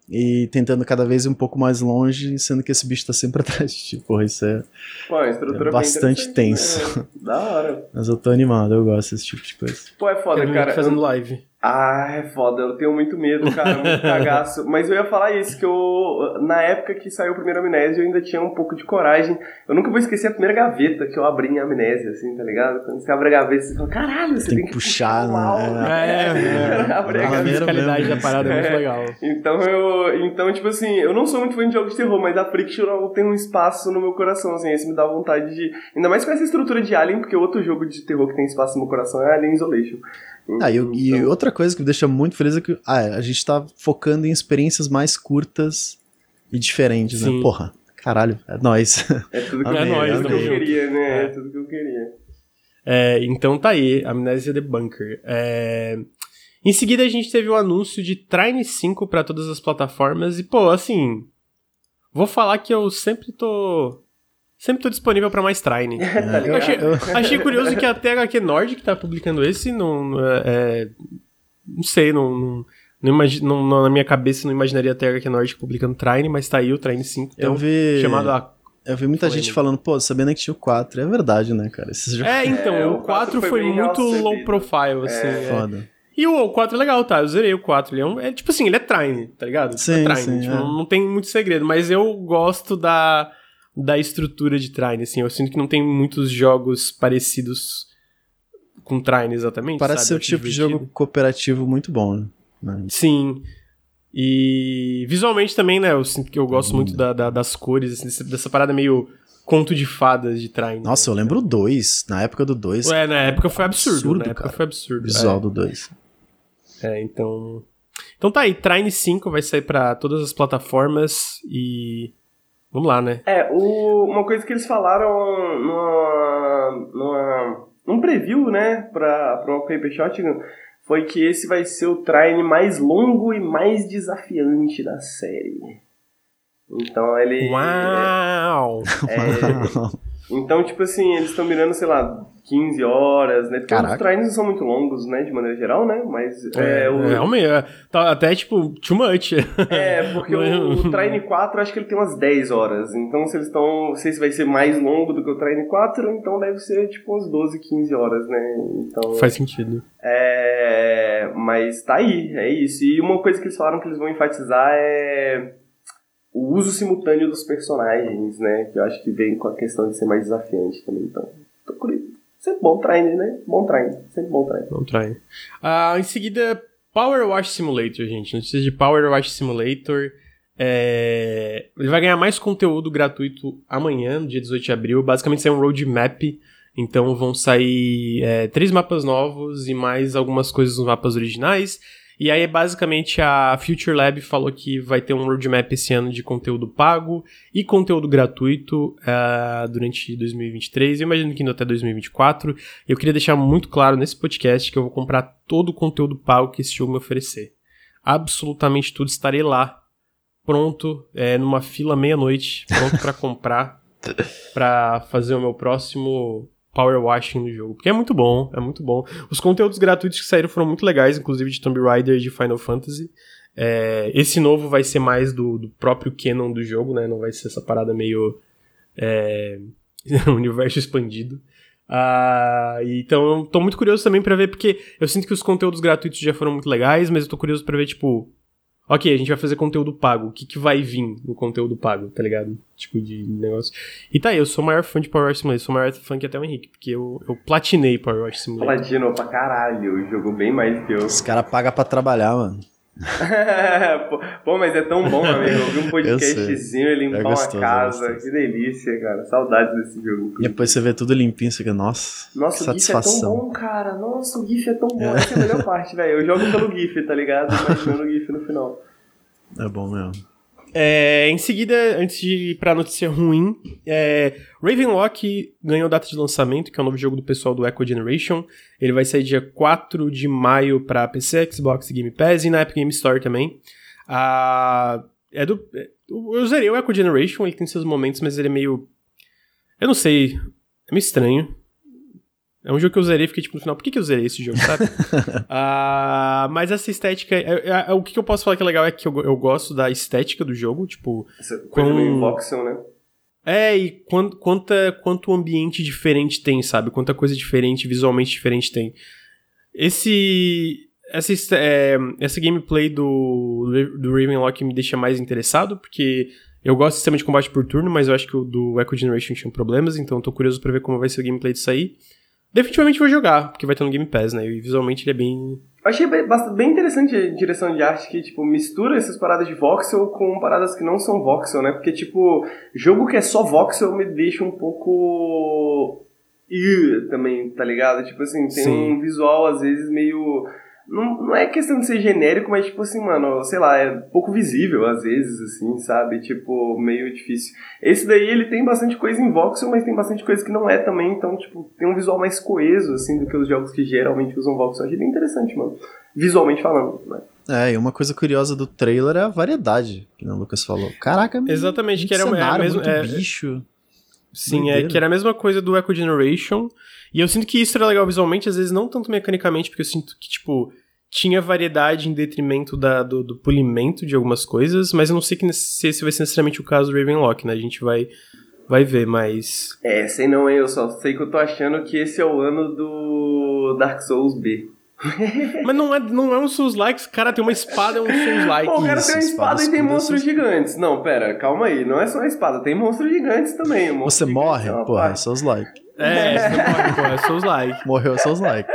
e tentando cada vez um pouco mais longe, sendo que esse bicho tá sempre atrás de ti. Porra, isso é, Pô, é bastante tenso. Né? Da hora. Mas eu tô animado, eu gosto desse tipo de coisa. Pô, é foda, cara. fazendo live. Ah, é foda, eu tenho muito medo, cara, muito cagaço. Mas eu ia falar isso, que eu, na época que saiu o primeiro Amnésia, eu ainda tinha um pouco de coragem. Eu nunca vou esquecer a primeira gaveta que eu abri em Amnésia, assim, tá ligado? Quando você abre a gaveta, você fala, caralho, você tem, tem que puxar, puxar né? É, é, é. Abrir a gaveta. da parada é, muito legal. Então, eu, então, tipo assim, eu não sou muito fã de jogos de terror, mas a Friction tem um espaço no meu coração, assim, esse me dá vontade de... Ainda mais com essa estrutura de Alien, porque outro jogo de terror que tem espaço no meu coração é Alien Isolation. Ah, e, e, então outra coisa que me deixa muito feliz é que ah, a gente tá focando em experiências mais curtas e diferentes, né? Sim. né? Porra, caralho, é nóis. É tudo que, é nóis, tudo que eu queria, né? É. é tudo que eu queria. É, então tá aí, Amnésia The Bunker. É... Em seguida a gente teve o anúncio de Trine 5 para todas as plataformas e, pô, assim, vou falar que eu sempre tô Sempre tô disponível pra mais Trine. tá eu achei, achei, curioso que até a HQ Nord que tá publicando esse não. É, é não sei, não. não, não, imagi, não, na minha cabeça não imaginaria até a HQ Nord publicando Trine, mas tá aí o Trine 5. Então, eu vi. Chamado a eu vi muita gente falando, pô, sabendo que tinha o 4. É verdade, né, cara? Esses jogos... É, então, é, o 4, 4 foi, foi muito low profile, assim. É, é. foda. E o 4 é legal, tá? Eu zerei o 4. Ele é, um, é tipo assim, ele é Trine, tá ligado? Sim, é Trine. Sim, tipo, é. não, não tem muito segredo, mas eu gosto da da estrutura de Trine, assim. Eu sinto que não tem muitos jogos parecidos com Trine exatamente. Parece sabe? ser o tipo divertido. de jogo cooperativo muito bom, né? Sim. E visualmente também, né? Eu sinto que eu gosto hum. muito da, da, das cores, assim, dessa parada meio conto de fadas de Trine. Nossa, eu lembro o 2. Na época do 2. Ué, na época foi absurdo. absurdo na época cara. foi absurdo. visual é. do 2. É, então. Então tá aí, Trine 5 vai sair para todas as plataformas e. Vamos lá, né? É, o, uma coisa que eles falaram numa, numa, num preview, né, pra, pra uma Paper Shotgun, foi que esse vai ser o Trine mais longo e mais desafiante da série. Então ele. Uau! É, é, então, tipo assim, eles estão mirando, sei lá, 15 horas, né? Porque Caraca. os trains não são muito longos, né? De maneira geral, né? Mas é, é o... Realmente, é, tá até tipo, too much. É, porque o, o Train 4, acho que ele tem umas 10 horas. Então, se eles estão... Não sei se vai ser mais longo do que o Train 4, então deve ser tipo umas 12, 15 horas, né? Então... Faz sentido. É... Mas tá aí, é isso. E uma coisa que eles falaram que eles vão enfatizar é o uso simultâneo dos personagens, né? Que eu acho que vem com a questão de ser mais desafiante também. Então, tô curioso. Sempre bom trainer, né? Bom trainer. Sempre bom trainer. Bom trainer. Uh, em seguida, Power Wash Simulator, gente. Notícias de Power Wash Simulator. É... Ele vai ganhar mais conteúdo gratuito amanhã, dia 18 de abril. Basicamente, é um roadmap. Então, vão sair é, três mapas novos e mais algumas coisas nos mapas originais. E aí, basicamente, a Future Lab falou que vai ter um roadmap esse ano de conteúdo pago e conteúdo gratuito uh, durante 2023. Eu imagino que indo até 2024. Eu queria deixar muito claro nesse podcast que eu vou comprar todo o conteúdo pago que esse jogo me oferecer. Absolutamente tudo. Estarei lá, pronto, é, numa fila meia-noite, pronto para comprar, para fazer o meu próximo power washing no jogo. Porque é muito bom, é muito bom. Os conteúdos gratuitos que saíram foram muito legais, inclusive de Tomb Raider e de Final Fantasy. É, esse novo vai ser mais do, do, próprio canon do jogo, né? Não vai ser essa parada meio. É, universo expandido. Uh, então eu tô muito curioso também para ver, porque eu sinto que os conteúdos gratuitos já foram muito legais, mas eu tô curioso para ver, tipo, ok, a gente vai fazer conteúdo pago. O que, que vai vir no conteúdo pago, tá ligado? Tipo de negócio. E tá aí, eu sou o maior fã de Power Wash Simulator. Sou o maior fã que até o Henrique, porque eu, eu platinei Power Wash Simulator. Platinou pra caralho, jogou bem mais que eu. Os caras pagam pra trabalhar, mano. pô, mas é tão bom, amigo. Eu vi um podcastzinho e limpar é gostoso, uma casa. É que delícia, cara. Saudades desse jogo. E depois você vê tudo limpinho, você fica, nossa. Nossa, o GIF é tão bom, cara. Nossa, o GIF é tão bom. É. Essa é a melhor parte, velho. Eu jogo pelo GIF, tá ligado? Imaginando o GIF no final. É bom mesmo. É, em seguida, antes de ir pra notícia ruim, é, Ravenlock ganhou data de lançamento, que é o um novo jogo do pessoal do Echo Generation. Ele vai sair dia 4 de maio pra PC, Xbox Game Pass e na Epic Game Store também. Ah, é do, eu zerei o Echo Generation, ele tem seus momentos, mas ele é meio. Eu não sei. É meio estranho. É um jogo que eu zerei e fiquei tipo no final, por que, que eu zerei esse jogo, sabe? uh, mas essa estética. É, é, é, o que, que, eu posso falar que é legal é que eu, eu gosto da estética do jogo, tipo. Essa coisa com... meio voxel, né? É, e quant, quanta, quanto ambiente diferente tem, sabe? Quanta coisa diferente, visualmente diferente tem. Esse. Essa, é, essa gameplay do, do Ravenlock me deixa mais interessado, porque eu gosto do sistema de combate por turno, mas eu acho que o do Echo Generation tinha problemas, então eu tô curioso pra ver como vai ser o gameplay disso aí. Definitivamente vou jogar, porque vai ter no Game Pass, né? E visualmente ele é bem. Eu achei bem interessante a direção de arte que, tipo, mistura essas paradas de voxel com paradas que não são voxel, né? Porque, tipo, jogo que é só voxel me deixa um pouco. Ih, também, tá ligado? Tipo assim, tem Sim. um visual às vezes meio não, não é questão de ser genérico, mas, tipo assim, mano, sei lá, é pouco visível às vezes, assim, sabe? Tipo, meio difícil. Esse daí, ele tem bastante coisa em voxel, mas tem bastante coisa que não é também, então, tipo, tem um visual mais coeso, assim, do que os jogos que geralmente usam voxel. Achei bem interessante, mano. Visualmente falando, né? É, e uma coisa curiosa do trailer é a variedade, que o Lucas falou. Caraca, Exatamente, que era cenário, é mesmo, muito é, bicho. Sim, é que era a mesma coisa do Echo Generation. E eu sinto que isso era legal visualmente, às vezes não tanto mecanicamente, porque eu sinto que, tipo, tinha variedade em detrimento da, do, do, polimento de algumas coisas, mas eu não sei que, se esse vai ser necessariamente o caso do Ravenlock, né? A gente vai, vai ver, mas. É, sei não, hein? Eu só sei que eu tô achando que esse é o ano do Dark Souls B. Mas não é, não é um Souls-like, cara tem uma espada, é um Souls-like. o cara tem uma espada e tem monstros gigantes. Não, pera, calma aí, não é só uma espada, tem monstros gigantes também. Você morre? Porra, é Souls-like. É, você morre, pô, é Souls like. Morreu Souls like.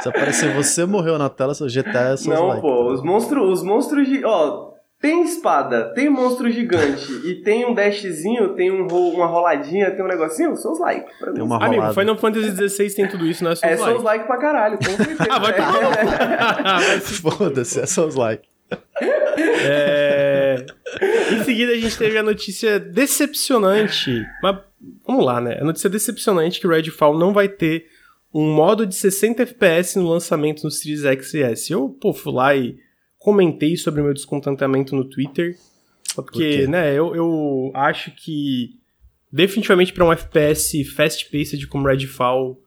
Se aparecer você morreu na tela, seu GTA é Souls Não, like. pô, os monstros, os monstros de. Ó, tem espada, tem monstro gigante e tem um dashzinho, tem um ro uma roladinha, tem um negocinho, Souls like. Tem uma Amigo. Final Fantasy XVI tem tudo isso, não é Souls É like. Souls like pra caralho, com certeza. Ah, vai tomar cu. Foda-se, é Souls like. É... Em seguida, a gente teve a notícia decepcionante. Mas vamos lá, né? A notícia decepcionante que o Redfall não vai ter um modo de 60 FPS no lançamento no Series X e S. Eu, pô, fui lá e comentei sobre o meu descontentamento no Twitter. Porque, quê? né, eu, eu acho que definitivamente para um FPS fast-paced como Redfall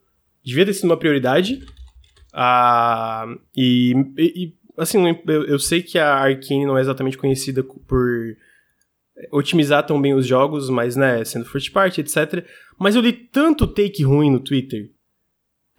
devia ter sido uma prioridade. Ah, e, e- assim, eu, eu sei que a Arkane não é exatamente conhecida co- por otimizar tão bem os jogos, mas, né, sendo first party, etc. Mas eu li tanto take ruim no Twitter,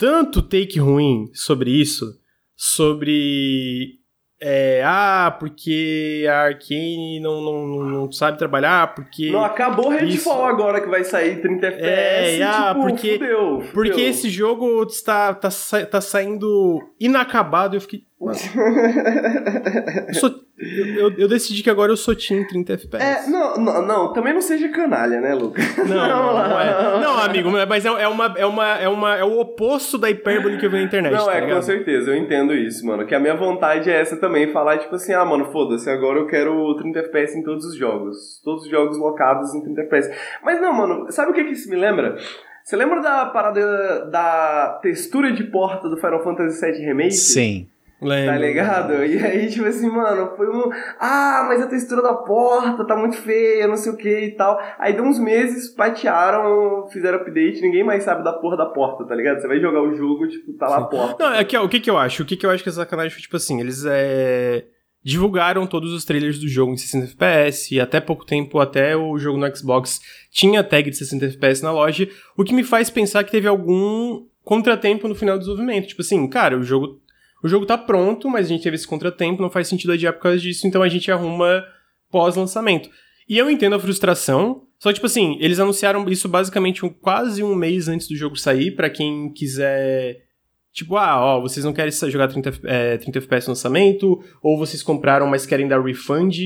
tanto take ruim sobre isso, sobre. é, ah, porque a Arkane não, não, não, sabe trabalhar, porque. Não, acabou o Redfall agora que vai sair 30 FPS. É, e, ah, tipo, porque- fudeu, Porque fudeu. esse jogo está, tá, tá saindo inacabado. Eu fiquei. Mano, eu, sou- eu, eu- decidi que agora eu sou Team 30 FPS. É, não, não, não, também não seja canalha, né, Lucas? Não, não, não é. Não, amigo, mas é, é uma, é, uma, é, uma, é o oposto da hipérbole que eu vi na internet. Não, tá é, ligado? com certeza, eu entendo isso, mano. Que a minha vontade é essa também, falar tipo assim, ah, mano, foda-se, agora eu quero 30 FPS em todos os jogos. Todos os jogos locados em 30 FPS. Mas não, mano, sabe o que que isso me lembra? Você lembra da parada da textura de porta do Final Fantasy VII Remake? Sim. Lembro. Tá ligado? E aí, tipo assim, mano, foi um. Ah, mas a textura da porta tá muito feia, não sei o que e tal. Aí deu uns meses, patearam, fizeram update, ninguém mais sabe da porra da porta, tá ligado? Você vai jogar o jogo, tipo, tá lá a porta. Não, é que, o que que eu acho? O que que eu acho que é sacanagem foi, tipo assim, eles é, divulgaram todos os trailers do jogo em 60 FPS, e até pouco tempo, até o jogo no Xbox tinha tag de 60 FPS na loja, o que me faz pensar que teve algum contratempo no final do desenvolvimento. Tipo assim, cara, o jogo, o jogo tá pronto, mas a gente teve esse contratempo, não faz sentido adiar por causa disso, então a gente arruma pós-lançamento. E eu entendo a frustração, só que, tipo assim, eles anunciaram isso basicamente um, quase um mês antes do jogo sair, pra quem quiser Tipo, ah, ó, vocês não querem jogar 30, é, 30 FPS no lançamento, ou vocês compraram, mas querem dar refund,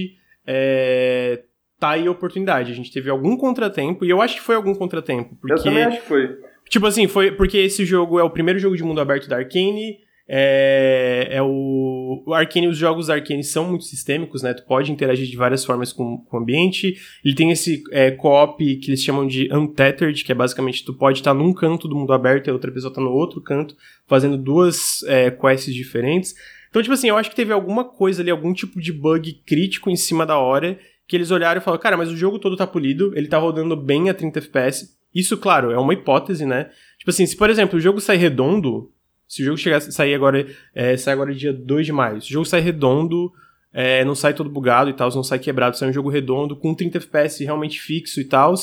é, tá aí a oportunidade. A gente teve algum contratempo, e eu acho que foi algum contratempo, Eu também porque, acho que foi. tipo assim, foi porque esse jogo é o primeiro jogo de mundo aberto da Arkane, é, é o, o os jogos Arkane são muito sistêmicos, né, tu pode interagir de várias formas com, com o ambiente, ele tem esse é, co-op que eles chamam de Untethered, que é basicamente tu pode estar num canto do mundo aberto e a outra pessoa tá no outro canto, fazendo duas é, quests diferentes. Então, tipo assim, eu acho que teve alguma coisa ali, algum tipo de bug crítico em cima da hora, que eles olharam e falaram, cara, mas o jogo todo tá polido, ele tá rodando bem a 30 FPS. Isso, claro, é uma hipótese, né? Tipo assim, se por exemplo o jogo sai redondo, se o jogo chegar sair agora, é, sai agora dia 2 de maio, se o jogo sai redondo, é, não sai todo bugado e tal, não sai quebrado, sai um jogo redondo, com 30 FPS realmente fixo e tal,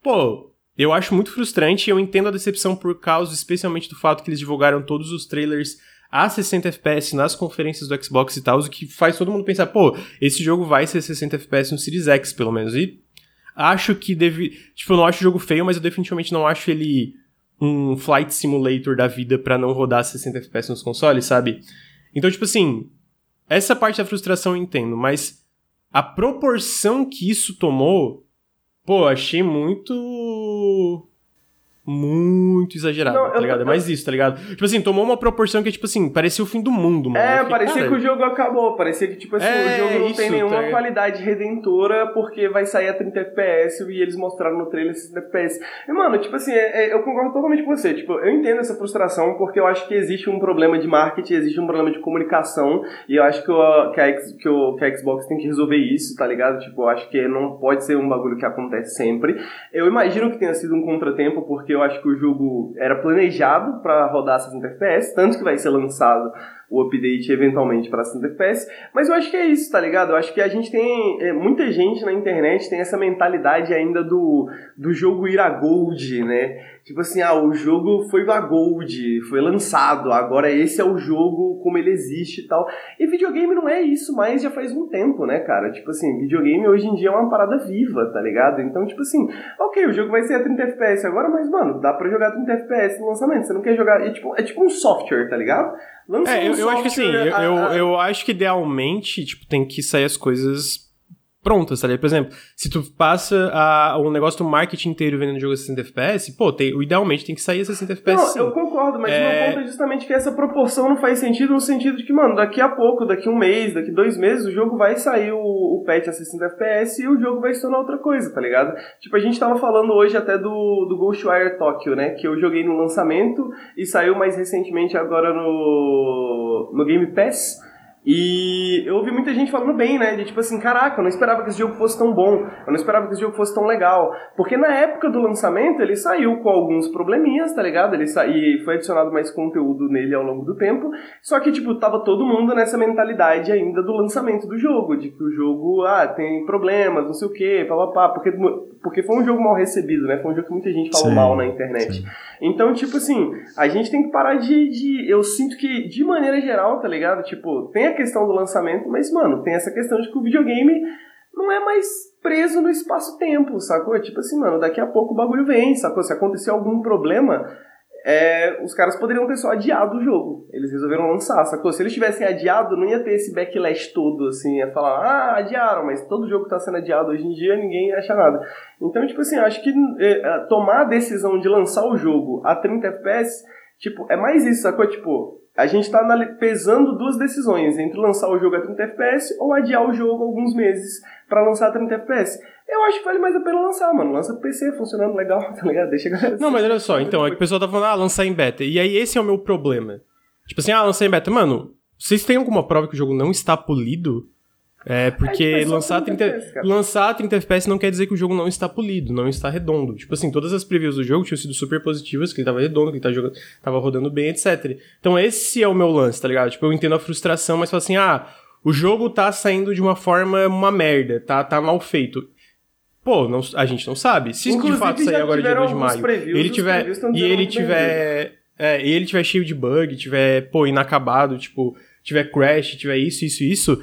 pô, eu acho muito frustrante e eu entendo a decepção por causa especialmente do fato que eles divulgaram todos os trailers a 60 FPS nas conferências do Xbox e tal, o que faz todo mundo pensar, pô, esse jogo vai ser 60 FPS no Series X, pelo menos. E acho que deve. Tipo, eu não acho o jogo feio, mas eu definitivamente não acho ele um flight simulator da vida pra não rodar 60 FPS nos consoles, sabe? Então, tipo assim, essa parte da frustração eu entendo, mas a proporção que isso tomou, pô, achei muito. Muito exagerado, Não, tá ligado? É eu- mais isso, tá ligado? Tipo assim, tomou uma proporção que, tipo assim, parecia o fim do mundo, mano. É, parecia cara, que o jogo acabou. Parecia que, tipo assim, É, o jogo não isso, tem nenhuma tá qualidade redentora porque vai sair a 30 FPS e eles mostraram no trailer 60 FPS. E, mano, tipo assim, é- é- eu concordo totalmente com você. Tipo, eu entendo essa frustração porque eu acho que existe um problema de marketing, existe um problema de comunicação e eu acho que, o, que, a, que, o, que a Xbox tem que resolver isso, tá ligado? Tipo, eu acho que não pode ser um bagulho que acontece sempre. Eu imagino que tenha sido um contratempo porque eu acho que o jogo era planejado pra rodar 60 FPS, tanto que vai ser lançado o update eventualmente para 60 FPS. Mas eu acho que é isso, tá ligado? Eu acho que a gente tem. É, muita gente na internet tem essa mentalidade ainda do, do jogo ir a gold, né? Tipo assim, ah, o jogo foi a Gold, foi lançado, agora esse é o jogo como ele existe e tal. E videogame não é isso mais já faz um tempo, né, cara? Tipo assim, videogame hoje em dia é uma parada viva, tá ligado? Então, tipo assim, ok, o jogo vai ser a 30 FPS agora, mas, mano, dá pra jogar 30 FPS no lançamento. Você não quer jogar. É tipo, é tipo um software, tá ligado? Lança é, um eu, eu acho que assim, eu, eu, eu acho que idealmente, tipo, tem que sair as coisas prontas, ligado? Por exemplo, se tu passa a, o negócio do marketing inteiro vendendo jogo a 60 FPS, pô, tem, idealmente tem que sair a 60 FPS. Não, sim. eu concordo, mas é... o meu ponto é justamente que essa proporção não faz sentido no sentido de que, mano, daqui a pouco, daqui um mês, daqui dois meses, o jogo vai sair o, o patch a 60 FPS e o jogo vai se tornar outra coisa, tá ligado? Tipo, a gente tava falando hoje até do, do Ghostwire Tokyo, né? Que eu joguei no lançamento e saiu mais recentemente agora no, no Game Pass. E eu ouvi muita gente falando bem, né? De tipo assim, caraca, eu não esperava que esse jogo fosse tão bom, eu não esperava que esse jogo fosse tão legal. Porque na época do lançamento ele saiu com alguns probleminhas, tá ligado? Ele sa... E foi adicionado mais conteúdo nele ao longo do tempo. Só que, tipo, tava todo mundo nessa mentalidade ainda do lançamento do jogo, de que o jogo, ah, tem problemas, não sei o quê, papapá. Porque, porque foi um jogo mal recebido, né? Foi um jogo que muita gente falou sim, mal na internet. Sim. Então, tipo assim, a gente tem que parar de, de. Eu sinto que, de maneira geral, tá ligado? Tipo, tem a questão do lançamento, mas, mano, tem essa questão de que o videogame não é mais preso no espaço-tempo, sacou? Tipo assim, mano, daqui a pouco o bagulho vem, sacou? Se acontecer algum problema, é, os caras poderiam ter só adiado o jogo. Eles resolveram lançar, sacou? Se eles tivessem adiado, não ia ter esse backlash todo, assim, ia falar, ah, adiaram, mas todo jogo que tá sendo adiado hoje em dia, ninguém acha nada. Então, tipo assim, acho que é, tomar a decisão de lançar o jogo a 30 FPS, tipo, é mais isso, sacou? Tipo, a gente tá pesando duas decisões, entre lançar o jogo a 30 FPS ou adiar o jogo alguns meses para lançar a 30 FPS eu acho que vale mais a pena lançar, mano. Lança pro PC funcionando legal, tá ligado? Deixa a galera. Não, mas olha só, então, é que o pessoal tá falando, ah, lançar em beta. E aí esse é o meu problema. Tipo assim, ah, lançar em beta. Mano, vocês têm alguma prova que o jogo não está polido? É, porque é, tipo, é lançar, 30, FPS, lançar 30 FPS não quer dizer que o jogo não está polido, não está redondo. Tipo assim, todas as previews do jogo tinham sido super positivas, que ele tava redondo, que ele tava, jogando, tava rodando bem, etc. Então esse é o meu lance, tá ligado? Tipo, eu entendo a frustração, mas falo assim, ah, o jogo tá saindo de uma forma uma merda, tá, tá mal feito. Pô, não, a gente não sabe. Se Inclusive, de fato sair agora dia 2 de maio, previews, ele tiver e ele tiver é, e ele tiver cheio de bug, tiver, pô, inacabado, tipo, tiver crash, tiver isso, isso, isso,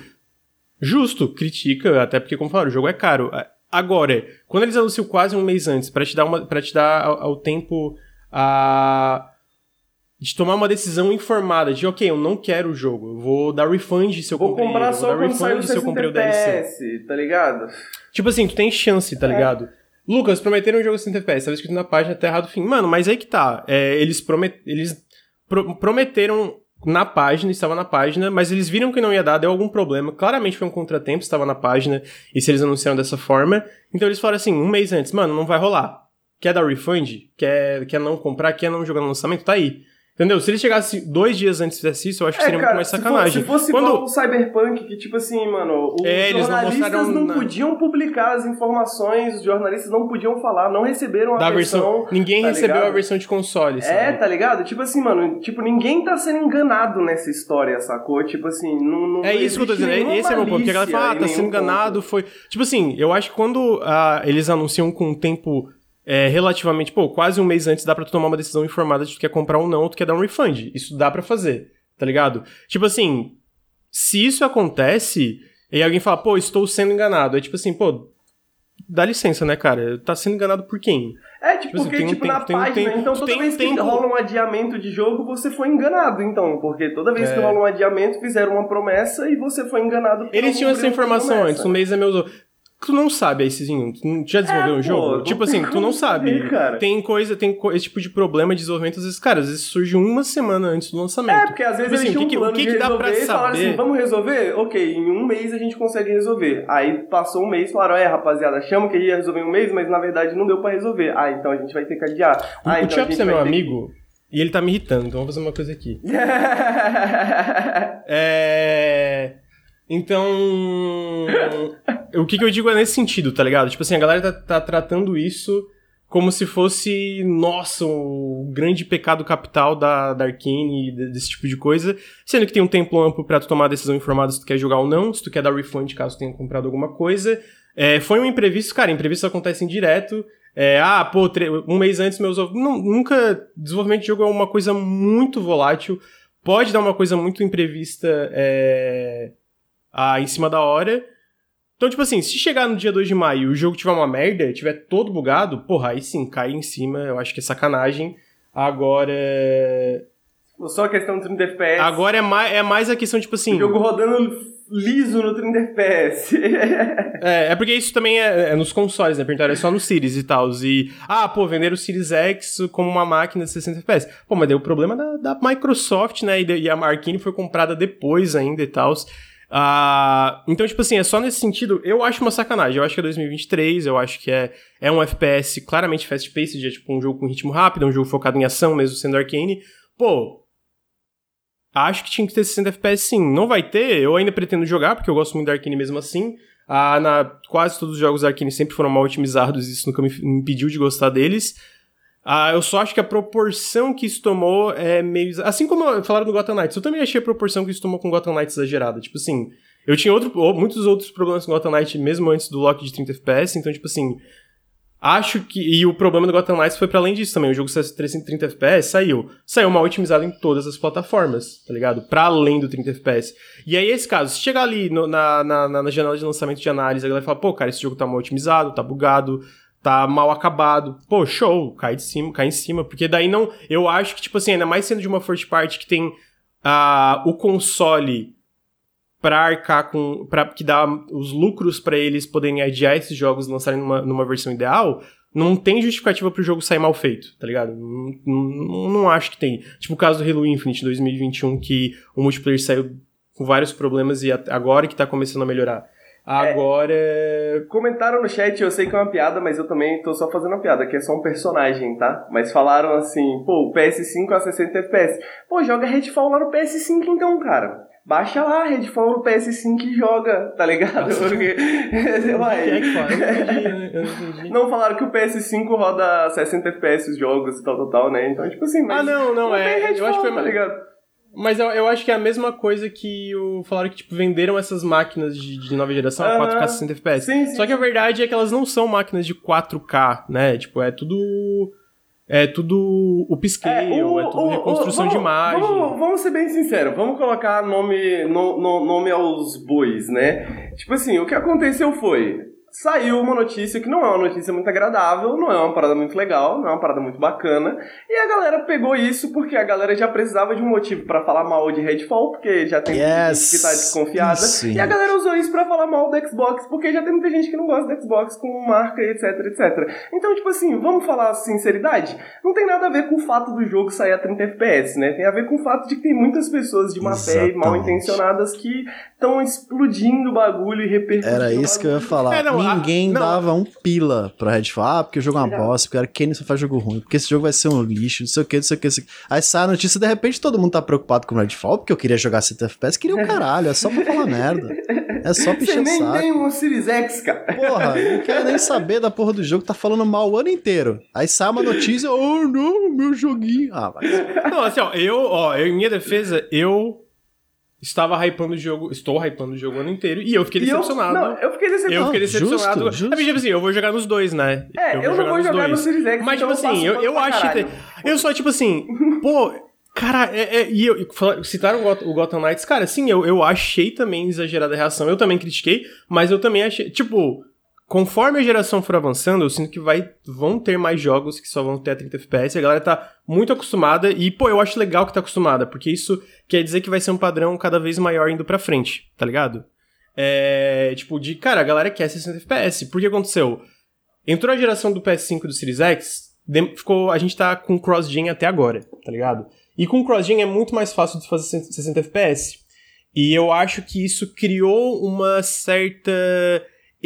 justo, critica, até porque como falaram, o jogo é caro. Agora, quando eles anunciam quase um mês antes para te dar uma para te dar ao, ao tempo a de tomar uma decisão informada de, ok, eu não quero o jogo, eu vou dar refund se eu vou comprei comprar só vou dar refund se eu comprei o DLC. tá ligado? Tipo assim, tu tem chance, tá é. ligado? Lucas, prometeram um jogo 60 FPS, tava escrito na página até errado o fim. Mano, mas aí que tá. É, eles, promet, eles pro, prometeram na página, estava na página, mas eles viram que não ia dar, deu algum problema. Claramente foi um contratempo, estava na página, e se eles anunciaram dessa forma. Então eles falaram assim, um mês antes, mano, não vai rolar. Quer dar refund? Quer, quer não comprar? Quer não jogar no lançamento? Tá aí. Entendeu? Se ele chegasse dois dias antes e fizesse isso, eu acho que é, seria cara, muito mais sacanagem. Se fosse, se fosse Quando... o Cyberpunk, que tipo assim, mano, os é, jornalistas não, não na... podiam publicar as informações, os jornalistas não podiam falar, não receberam a da versão. versão ninguém tá recebeu ligado? a versão de console, sabe? É, tá ligado? Tipo assim, mano, tipo, ninguém tá sendo enganado nessa história, sacou? Tipo assim, não. não é isso que eu tô dizendo, é, esse é o meu ponto. Porque a galera fala, ah, tá sendo enganado, ponto. foi. Tipo assim, eu acho que quando ah, eles anunciam com um tempo é, relativamente, pô, quase um mês antes dá pra tu tomar uma decisão informada de tu quer comprar ou não, ou tu quer dar um refund. Isso dá para fazer, tá ligado? Tipo assim, se isso acontece, e alguém fala, pô, estou sendo enganado. É tipo assim, pô, dá licença, né, cara? Tá sendo enganado por quem? É, tipo, tipo, assim, porque, tipo, na página, então toda tem vez que rola um adiamento de jogo, você foi enganado, então. Porque toda vez é. que rola um adiamento, fizeram uma promessa e você foi enganado. Eles tinham essa informação antes, um mês é meu tu não sabe, aí, Cizinho. Tu já desenvolveu é, um jogo? Pô, tipo assim, tu não sabe. Tem coisa, tem co esse tipo de problema de desenvolvimento, às vezes, cara, às vezes surge uma semana antes do lançamento. É, porque às vezes tipo assim, um o que, que, que dá pra saber? Assim, vamos resolver? Ok, em um mês a gente consegue resolver. Aí passou um mês, falaram, é, rapaziada, chama que a gente ia resolver em um mês, mas na verdade não deu pra resolver. Ah, então a gente vai ter que adiar. Ah, o então Chaps é meu amigo. E ele tá me irritando, então vamos fazer uma coisa aqui. é. Então. o que, que eu digo é nesse sentido, tá ligado? Tipo assim, a galera tá, tá tratando isso como se fosse, nossa, o grande pecado capital da, da Arkane, desse tipo de coisa, sendo que tem um tempo amplo para tu tomar a decisão informada se tu quer jogar ou não, se tu quer dar refund caso tenha comprado alguma coisa. É, foi um imprevisto, cara, imprevistos acontecem direto. É, ah, pô, um mês antes meus nunca desenvolvimento de jogo é uma coisa muito volátil, pode dar uma coisa muito imprevista é, ah, em cima da hora. Então, tipo assim, se chegar no dia 2 de maio e o jogo tiver uma merda, tiver todo bugado, porra, aí sim, cai em cima, eu acho que é sacanagem. Agora. Só a questão do 30 FPS. Agora é mais, é mais a questão, tipo assim. O jogo rodando liso no 30 FPS. é, é porque isso também é, é nos consoles, né? Perguntaram, é só no Series e tal. E, ah, pô, vender o Series X como uma máquina de 60 FPS. Pô, mas deu o problema da, da Microsoft, né? E, e a Marquine foi comprada depois ainda e tal. Uh, então, tipo assim, é só nesse sentido, eu acho uma sacanagem. Eu acho que é 2023, eu acho que é, é um FPS claramente fast-paced, é tipo um jogo com ritmo rápido, um jogo focado em ação, mesmo sendo arcane. Pô, acho que tinha que ter 60 FPS sim. Não vai ter, eu ainda pretendo jogar, porque eu gosto muito da Arkane mesmo assim. Ah, na, quase todos os jogos da Arkane sempre foram mal otimizados, isso nunca me impediu de gostar deles. Ah, eu só acho que a proporção que isso tomou é meio. Assim como falaram do Gotham Knights, eu também achei a proporção que isso tomou com Gotham Knights exagerada. Tipo assim, eu tinha outro, muitos outros problemas com Gotham Knights mesmo antes do lock de 30 FPS, então, tipo assim. Acho que. E o problema do Gotham Knights foi para além disso também. O jogo saiu 330 FPS, saiu. Saiu mal otimizado em todas as plataformas, tá ligado? Pra além do 30 FPS. E aí, esse caso, se chegar ali no, na, na, na janela de lançamento de análise, a galera fala, pô, cara, esse jogo tá mal otimizado, tá bugado, tá mal acabado. Pô, show, cai de cima, cai em cima, porque daí não, eu acho que tipo assim, ainda mais sendo de uma first party que tem uh, o console para arcar com para que dá os lucros para eles poderem adiar esses jogos e lançarem numa, numa versão ideal, não tem justificativa pro jogo sair mal feito, tá ligado? Não, não, não acho que tem. Tipo o caso do Halo Infinite 2021 que o multiplayer saiu com vários problemas e agora que tá começando a melhorar. Agora. É... Comentaram no chat, eu sei que é uma piada, mas eu também tô só fazendo uma piada, que é só um personagem, tá? Mas falaram assim, pô, o PS5 a 60 FPS. Pô, joga Redfall lá no PS5 então, cara. Baixa lá, Redfall no PS5 e joga, tá ligado? Porque. Vai. Não falaram que o PS5 roda 60 FPS os jogos e tal, tal, tal, né? Então, tipo assim, mas. Ah, não, não, não é. Redfall, eu acho que foi tá ligado? Mas eu, eu acho que é a mesma coisa que o falaram que tipo venderam essas máquinas de, de nova geração a 4K 60 FPS. Sim, sim, Só que a verdade é que elas não são máquinas de 4K, né? Tipo, é tudo é tudo upscale, é, o, é tudo o, reconstrução o, vamos, de imagem. Vamos, vamos, ser bem sinceros, vamos colocar nome, no, no, nome aos bois, né? Tipo assim, o que aconteceu foi, saiu uma notícia que não é uma notícia muito agradável, não é uma parada muito legal, não é uma parada muito bacana, e a galera pegou isso porque a galera já precisava de um motivo para falar mal de Redfall, porque já tem yes. gente que tá desconfiada, Sim. e a galera usou isso para falar mal do Xbox, porque já tem muita gente que não gosta do Xbox com marca e etc, etc. Então, tipo assim, vamos falar sinceridade? Não tem nada a ver com o fato do jogo sair a 30 FPS, né? Tem a ver com o fato de que tem muitas pessoas de má fé e mal intencionadas que estão explodindo o bagulho e repercutindo. Era isso que eu ia falar. É, não, ninguém não. dava um pila pra Redfall. Ah, porque o jogo é uma bosta, porque era quem só faz jogo ruim, porque esse jogo vai ser um lixo, não sei o que, não sei o que. Aí sai a notícia de repente todo mundo tá preocupado com o Redfall, porque eu queria jogar 70 FPS, queria o um caralho, é só pra falar merda. É só pichar Você nem tem um Series X, cara. Porra, não quero nem saber da porra do jogo, tá falando mal o ano inteiro. Aí sai uma notícia, oh não, meu joguinho. Ah, vai. Não, assim, ó, eu, ó, eu, em minha defesa, eu estava hypando o jogo, estou hypando o jogo o ano inteiro, e eu fiquei decepcionado. Eu, não, eu fiquei decepcionado. Eu fiquei decepcionado. Justo, justo. É, tipo assim, eu vou jogar nos dois, né? É, eu, eu não vou jogar no Series X, Mas, então tipo assim, eu, eu acho que... Eu só, tipo assim, pô... Cara, é, é, e eu, citaram o Gotham Knights, cara, sim, eu, eu achei também exagerada a reação, eu também critiquei, mas eu também achei, tipo, conforme a geração for avançando, eu sinto que vai, vão ter mais jogos que só vão ter a 30 FPS. A galera tá muito acostumada e, pô, eu acho legal que tá acostumada, porque isso quer dizer que vai ser um padrão cada vez maior indo pra frente, tá ligado? É, tipo, de, cara, a galera quer 60 FPS. Por que aconteceu? Entrou a geração do PS5 e do Series X, ficou, a gente tá com cross-gen até agora, tá ligado? E com cross-gen é muito mais fácil de fazer 60 FPS. E eu acho que isso criou uma certa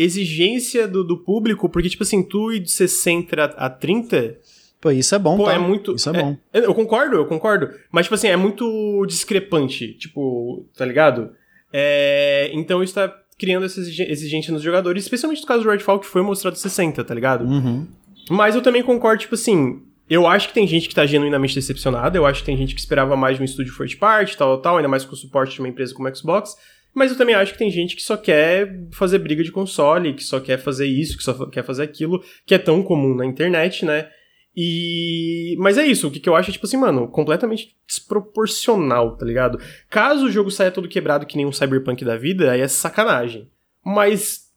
exigência do, do público, porque, tipo assim, tu ir de 60 a 30. Pô, isso é bom, Pô, tá? é muito. Isso é, é bom. Eu concordo, eu concordo. Mas, tipo assim, é muito discrepante, tipo, tá ligado? É, então isso tá criando essa exigência nos jogadores, especialmente no caso do Redfall, que foi mostrado 60, tá ligado? Uhum. Mas eu também concordo, tipo assim, eu acho que tem gente que tá genuinamente decepcionada, eu acho que tem gente que esperava mais de um estúdio first party, tal, tal, ainda mais com o suporte de uma empresa como a Xbox. Mas eu também acho que tem gente que só quer fazer briga de console, que só quer fazer isso, que só quer fazer aquilo, que é tão comum na internet, né? E. Mas é isso, o que, que eu acho é, tipo assim, mano, completamente desproporcional, tá ligado? Caso o jogo saia todo quebrado que nem um cyberpunk da vida, aí é sacanagem. Mas,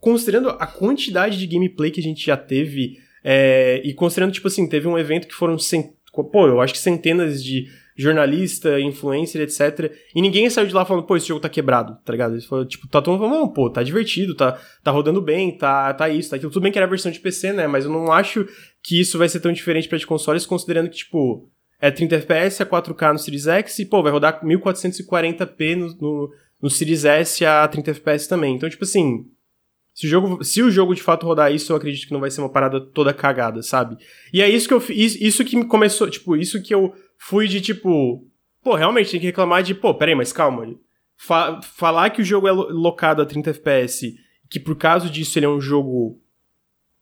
considerando a quantidade de gameplay que a gente já teve, é, e considerando, tipo assim, teve um evento que foram. Cent... Pô, eu acho que centenas de jornalista, influencer, etc. E ninguém saiu de lá falando, pô, esse jogo tá quebrado, tá ligado? Eles falaram, tipo, tá todo mundo falando, pô, tá divertido, tá, tá rodando bem, tá, tá isso, tá aquilo. Tudo bem que era a versão de PC, né? Mas eu não acho que isso vai ser tão diferente para de consoles, considerando que, tipo, é 30 FPS, é 4K no Series X e, pô, vai rodar 1440p no, no, no Series S a 30 FPS também. Então, tipo assim, se o, jogo, se o jogo de fato rodar isso, eu acredito que não vai ser uma parada toda cagada, sabe? E é isso que eu fiz. Isso que começou. Tipo, isso que eu fui de tipo. Pô, realmente tem que reclamar de. Pô, peraí, mas calma. Fa falar que o jogo é locado a 30 FPS, que por causa disso ele é um jogo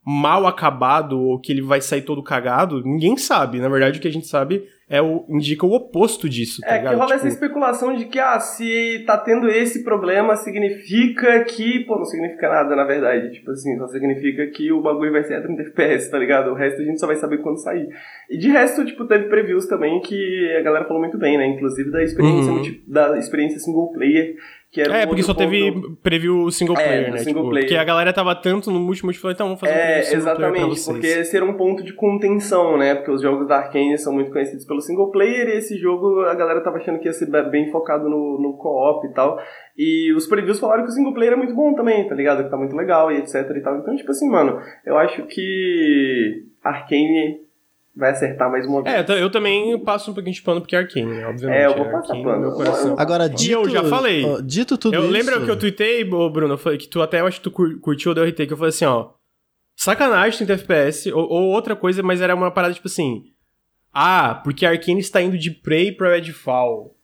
mal acabado ou que ele vai sair todo cagado, ninguém sabe. Na verdade, o que a gente sabe é o, indica o oposto disso, tá É, ligado? que rola tipo... essa especulação de que, ah, se tá tendo esse problema, significa que... Pô, não significa nada, na verdade. Tipo assim, só significa que o bagulho vai ser a 30 FPS, tá ligado? O resto a gente só vai saber quando sair. E de resto, tipo, teve previews também que a galera falou muito bem, né? Inclusive da experiência, uhum. da experiência single player, é, porque só ponto... teve preview single é, player, é, né? Single tipo, player. Porque a galera tava tanto no multi falou, então vamos fazer um é, single exatamente, porque esse era um ponto de contenção, né? Porque os jogos da Arkane são muito conhecidos pelo single player e esse jogo a galera tava achando que ia ser bem focado no, no co-op e tal. E os previews falaram que o single player é muito bom também, tá ligado? Que tá muito legal e etc e tal. Então, tipo assim, mano, eu acho que Arkane vai acertar mais uma vez. É, eu também passo um pouquinho de pano porque é Arkane, né? Obviamente. É, eu vou passar pano. Meu coração. Agora, dito, e eu já falei. Ó, dito tudo eu isso... lembro que eu tuitei, Bruno, que tu até eu acho que tu curtiu o DRT, que eu falei assim, ó. Sacanagem 30 FPS, ou, ou, outra coisa, mas era uma parada tipo assim. Ah, porque a Arkane está indo de Prey pra Redfall.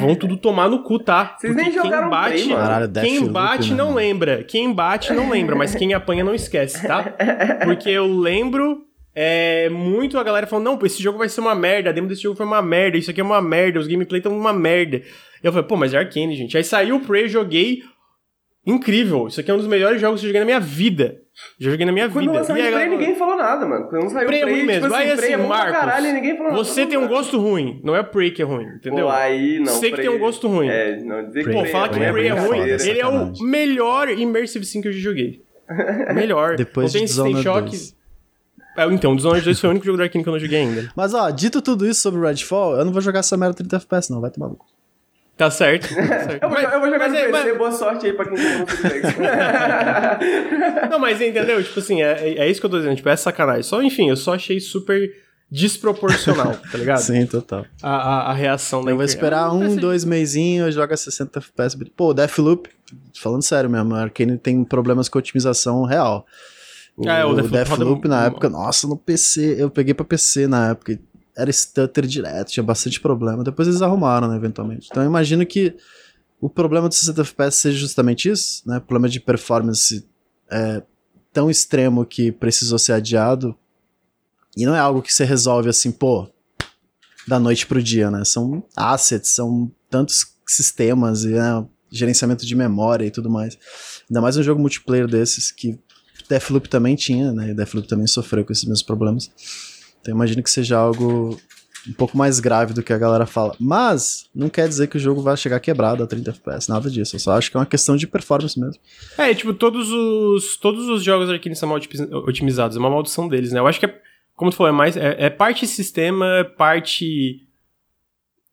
Vão tudo tomar no cu, tá? Vocês Porque nem quem bate, Prey, Caralho, quem bate não lembra. Quem bate não lembra, mas quem apanha não esquece, tá? Porque eu lembro é, muito a galera falando, não, esse jogo vai ser uma merda, a demo desse jogo foi uma merda, isso aqui é uma merda, os gameplay estão uma merda. Eu falei, pô, mas é Arkane, gente. Aí saiu o Prey, joguei, incrível, isso aqui é um dos melhores jogos que eu joguei na minha vida. Já joguei na minha Quando vida. Quando Prey, ninguém falou nada, mano. Quando saiu Prey, Prey, é ruim mesmo. Tipo aí assim, assim, é Marcos, caralho, ninguém falou você nada. tem um gosto ruim, não é Prey que é ruim, entendeu? Pô, aí não. Sei que tem um gosto ruim. É, não dizer que Pô, falar que é Prey é ruim, ele é o melhor Immersive Sim que eu já joguei. melhor. Depois não tem de System 2. É, então, o Dishonored 2 foi o único jogo do Arkane que eu não joguei ainda. Mas ó, dito tudo isso sobre o Redfall, eu não vou jogar essa merda 30 FPS, não, vai tomar cu. Tá certo. Tá certo. Eu vou, eu vou jogar mas no é- PC, mas- boa sorte aí pra quem comprou no Xbox. Não, mas entendeu? Tipo assim, é, é isso que eu tô dizendo. Tipo, é sacanagem. Só, enfim, eu só achei super desproporcional, tá ligado? Sim, total. A, a, a reação da Eu vou esperar um, sei. dois meizinhos, joga 60 FPS. Pô, Deathloop, falando sério mesmo, a Arkane tem problemas com otimização real. O, É, o o Deathloop Deathloop na época, nossa, no PC, eu peguei pra PC na época, era stutter direto, tinha bastante problema. Depois eles arrumaram, né, eventualmente. Então eu imagino que o problema do 60 FPS seja justamente isso, né? Problema de performance é, tão extremo que precisou ser adiado. E não é algo que você resolve assim, pô, da noite pro dia, né? São assets, são tantos sistemas e né, gerenciamento de memória e tudo mais. Ainda mais um jogo multiplayer desses que Deathloop também tinha, né? Deathloop também sofreu com esses mesmos problemas. Então imagino que seja algo um pouco mais grave do que a galera fala. Mas não quer dizer que o jogo vai chegar quebrado a 30 FPS, nada disso. Eu só acho que é uma questão de performance mesmo. É, tipo, todos os, todos os jogos Arkane são mal otimi- otimizados. É uma maldição deles, né? Eu acho que é, como tu falou, é mais. É, é parte sistema, parte.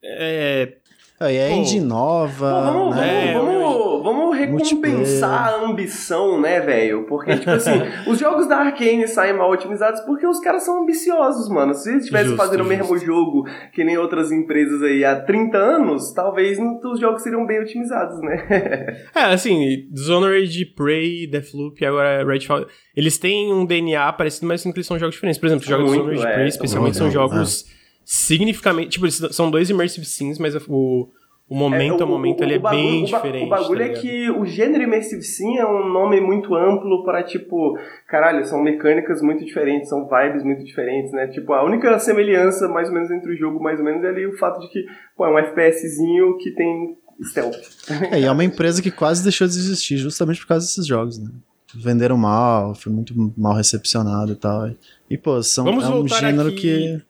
É. É, e é Pô. engine nova. Pô, vamos, né? É, vamos, vamos, vamos recompensar a ambição, né, velho? Porque, tipo assim, os jogos da Arkane saem mal otimizados porque os caras são ambiciosos, mano. Se eles estivessem Justo, fazendo o mesmo jogo que nem outras empresas aí há 30 anos, talvez os jogos seriam bem otimizados, né? É, assim, Dishonored, Prey, Deathloop e agora Redfall. Eles têm um DNA parecido, mas que eles são jogos diferentes. Por exemplo, jogos Muito, Dishonored é, Prey, especialmente, são jogos significativamente. Tipo, são dois Immersive Sims, mas o, o momento é, o, a momento o, ele é bagulho, bem diferente. O bagulho tá é que o gênero Immersive Sim é um nome muito amplo para, tipo, caralho, são mecânicas muito diferentes, são vibes muito diferentes, né? Tipo, a única semelhança, mais ou menos, entre o jogo, mais ou menos, é ali o fato de que, pô, é um FPSzinho que tem stealth. É, e é uma empresa que quase deixou de existir justamente por causa desses jogos, né? Venderam mal, foi muito mal recepcionado e tal. E, pô, são, é um gênero aqui... que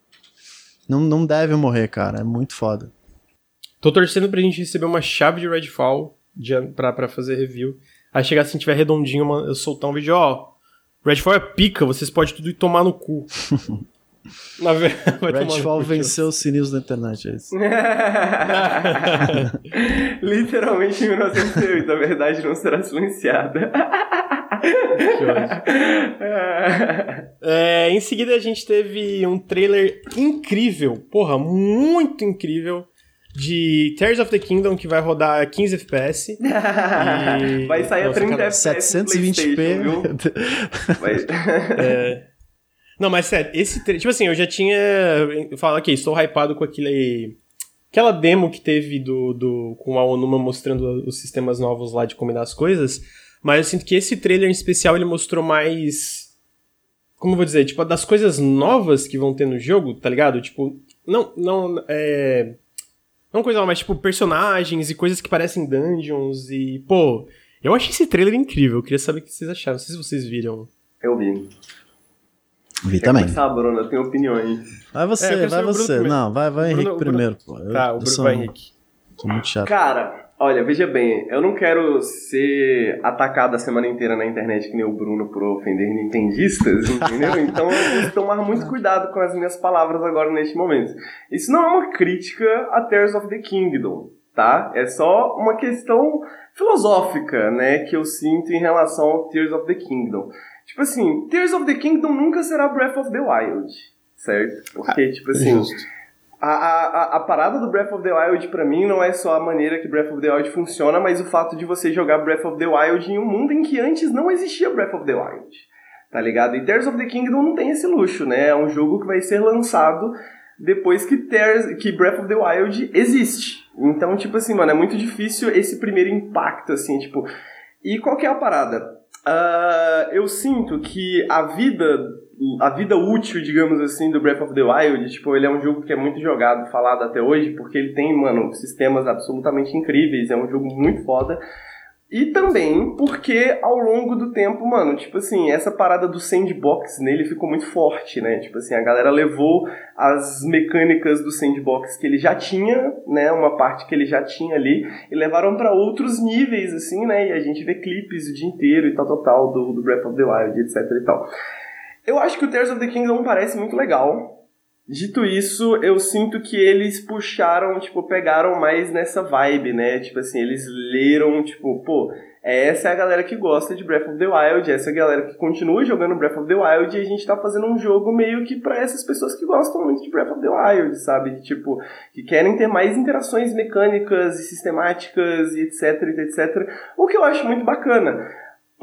não, não deve morrer, cara. É muito foda. Tô torcendo pra gente receber uma chave de Redfall de, pra, pra fazer review. Aí chegar assim, tiver redondinho, uma, eu soltar um vídeo, ó. Redfall é pica, vocês podem tudo ir tomar no cu. Na verdade, Redfall venceu os sininhos da internet, é isso. Literalmente em 1908, a verdade não será silenciada. É, em seguida a gente teve um trailer incrível, porra, muito incrível, de Tears of the Kingdom que vai rodar 15 FPS. e... Vai sair a 30 FPS. 720p. é... Não, mas sério, esse trailer. Tipo assim, eu já tinha falado, ok, estou hypado com aquele. Aquela demo que teve do, do, com a Onuma mostrando os sistemas novos lá de combinar as coisas. Mas eu sinto que esse trailer em especial ele mostrou mais. Como eu vou dizer? Tipo, das coisas novas que vão ter no jogo, tá ligado? Tipo, não. não é não coisa mas tipo, personagens e coisas que parecem dungeons e, pô, eu achei esse trailer incrível. Eu queria saber o que vocês acharam. Não sei se vocês viram. Eu vi. Vi Quer também. Começar, Bruno, eu tenho opiniões. Vai você, é, vai você. Não, vai, vai Henrique Bruno, primeiro, pô. Eu, tá, o Bruno vai Henrique. Tô muito chato. Cara, Olha, veja bem, eu não quero ser atacado a semana inteira na internet que nem o Bruno por ofender nintendistas, entendeu? Então eu vou tomar muito cuidado com as minhas palavras agora neste momento. Isso não é uma crítica a Tears of the Kingdom, tá? É só uma questão filosófica, né, que eu sinto em relação ao Tears of the Kingdom. Tipo assim, Tears of the Kingdom nunca será Breath of the Wild, certo? Porque, ah, tipo assim... Justo a, a, a parada do Breath of the Wild para mim não é só a maneira que Breath of the Wild funciona, mas o fato de você jogar Breath of the Wild em um mundo em que antes não existia Breath of the Wild. Tá ligado? E Tears of the Kingdom não tem esse luxo, né? É um jogo que vai ser lançado depois que, Tears, que Breath of the Wild existe. Então, tipo assim, mano, é muito difícil esse primeiro impacto, assim, tipo. E qual que é a parada? Uh, eu sinto que a vida a vida útil, digamos assim, do Breath of the Wild, tipo, ele é um jogo que é muito jogado, falado até hoje, porque ele tem, mano, sistemas absolutamente incríveis, é um jogo muito foda. E também porque ao longo do tempo, mano, tipo assim, essa parada do sandbox nele ficou muito forte, né? Tipo assim, a galera levou as mecânicas do sandbox que ele já tinha, né? Uma parte que ele já tinha ali, e levaram para outros níveis, assim, né? E a gente vê clipes o dia inteiro e tal, tal, tal, do, do Breath of the Wild, etc e tal. Eu acho que o Tears of the Kingdom parece muito legal. Dito isso, eu sinto que eles puxaram, tipo, pegaram mais nessa vibe, né? Tipo assim, eles leram, tipo, pô, essa é a galera que gosta de Breath of the Wild, essa é a galera que continua jogando Breath of the Wild e a gente tá fazendo um jogo meio que para essas pessoas que gostam muito de Breath of the Wild, sabe? Tipo, que querem ter mais interações mecânicas e sistemáticas e etc, etc. O que eu acho muito bacana.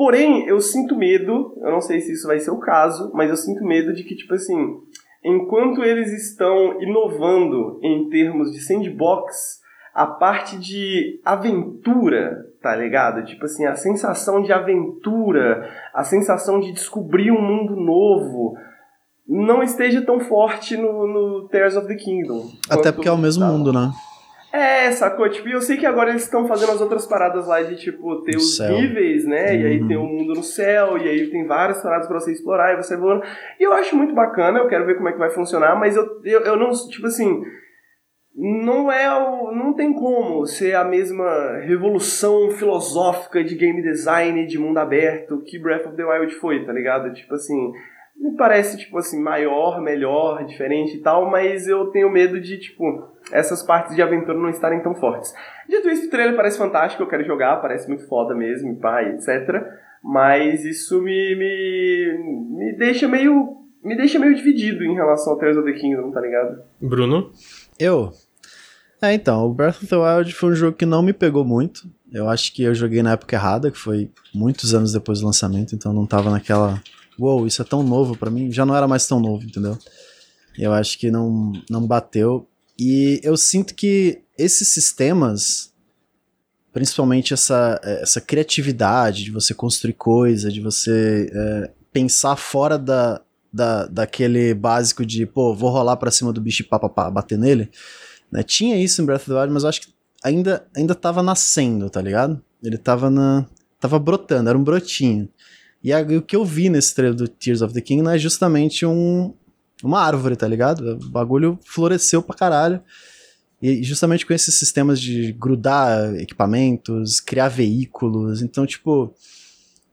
Porém, eu sinto medo, eu não sei se isso vai ser o caso, mas eu sinto medo de que, tipo assim, enquanto eles estão inovando em termos de sandbox, a parte de aventura, tá ligado? Tipo assim, a sensação de aventura, a sensação de descobrir um mundo novo, não esteja tão forte no, no Tears of the Kingdom. Até porque é o mesmo mundo, né? É, sacou? Tipo, eu sei que agora eles estão fazendo as outras paradas lá de, tipo, ter os céu. níveis, né? Uhum. E aí tem o mundo no céu, e aí tem várias paradas pra você explorar, e você voando. E eu acho muito bacana, eu quero ver como é que vai funcionar, mas eu, eu, eu não, tipo assim, não é o, não tem como ser a mesma revolução filosófica de game design de mundo aberto que Breath of the Wild foi, tá ligado? Tipo assim, me parece, tipo assim, maior, melhor, diferente e tal, mas eu tenho medo de, tipo, essas partes de aventura não estarem tão fortes. Dito isso, o trailer parece fantástico, eu quero jogar, parece muito foda mesmo, pai, etc. Mas isso me, me, me deixa meio. Me deixa meio dividido em relação ao Tears of the Kingdom, tá ligado? Bruno? Eu? É, então, o Breath of the Wild foi um jogo que não me pegou muito. Eu acho que eu joguei na época errada, que foi muitos anos depois do lançamento, então não tava naquela uou, wow, isso é tão novo para mim, já não era mais tão novo, entendeu? Eu acho que não, não bateu. E eu sinto que esses sistemas, principalmente essa, essa criatividade de você construir coisa, de você é, pensar fora da, da, daquele básico de, pô, vou rolar pra cima do bicho e pá, bater nele. Né? Tinha isso em Breath of the Wild, mas eu acho que ainda, ainda tava nascendo, tá ligado? Ele tava na. tava brotando, era um brotinho. E, a, o que eu vi nesse trailer do Tears of the Kingdom é justamente um, uma árvore, tá ligado? O bagulho floresceu pra caralho. E justamente com esses sistemas de grudar equipamentos, criar veículos. Então, tipo,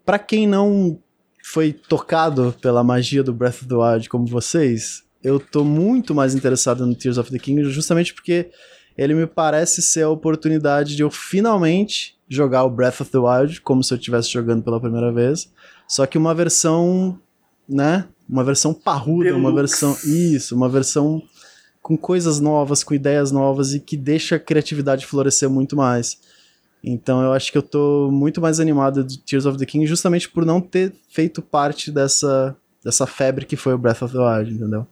para quem não foi tocado pela magia do Breath of the Wild como vocês, eu tô muito mais interessado no Tears of the Kingdom justamente porque ele me parece ser a oportunidade de eu finalmente jogar o Breath of the Wild como se eu estivesse jogando pela primeira vez, só que uma versão, né, uma versão parruda, Deluxe. uma versão isso, uma versão com coisas novas, com ideias novas e que deixa a criatividade florescer muito mais. Então eu acho que eu tô muito mais animado de Tears of the King justamente por não ter feito parte dessa, dessa febre que foi o Breath of the Wild, entendeu?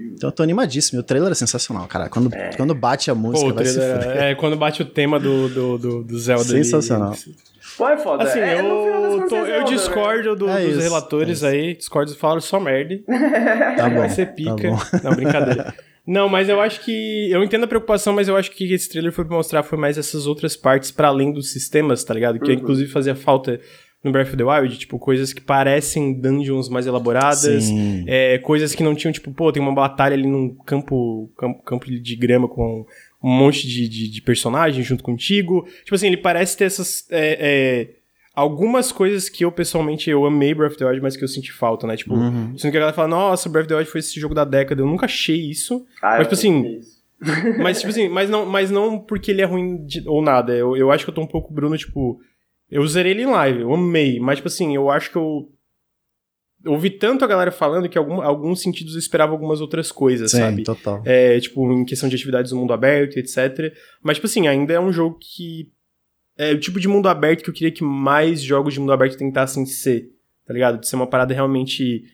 Então eu tô animadíssimo. O trailer é sensacional, cara. Quando, é. quando bate a música, Pô, vai se É, quando bate o tema do, do, do, do Zelda. Sensacional. Ali. Pô, é foda. Assim, é, eu, tô, eu né? discordo do, é dos isso, relatores é aí. Discordo, falo só merda. Tá bom. Vai ser pica. Tá Não, brincadeira. Não, mas eu acho que. Eu entendo a preocupação, mas eu acho que esse trailer foi pra mostrar foi mais essas outras partes para além dos sistemas, tá ligado? Que uhum. inclusive fazia falta no Breath of the Wild, tipo, coisas que parecem dungeons mais elaboradas, é, coisas que não tinham, tipo, pô, tem uma batalha ali num campo, campo, campo de grama com um monte de, de, de personagens junto contigo. Tipo assim, ele parece ter essas. É, é, algumas coisas que eu pessoalmente eu amei Breath of the Wild, mas que eu senti falta, né? Tipo, uhum. sendo que a galera fala, nossa, Breath of the Wild foi esse jogo da década. Eu nunca achei isso. Ah, mas, tipo assim. mas, tipo assim, mas não, mas não porque ele é ruim de, ou nada. Eu, eu acho que eu tô um pouco, Bruno, tipo. Eu usei ele em live, eu amei. Mas, tipo assim, eu acho que. Eu ouvi tanto a galera falando que algum, alguns sentidos eu esperava algumas outras coisas, Sim, sabe? total. É, tipo, em questão de atividades no mundo aberto, etc. Mas, tipo assim, ainda é um jogo que é o tipo de mundo aberto que eu queria que mais jogos de mundo aberto tentassem ser, tá ligado? De ser uma parada realmente.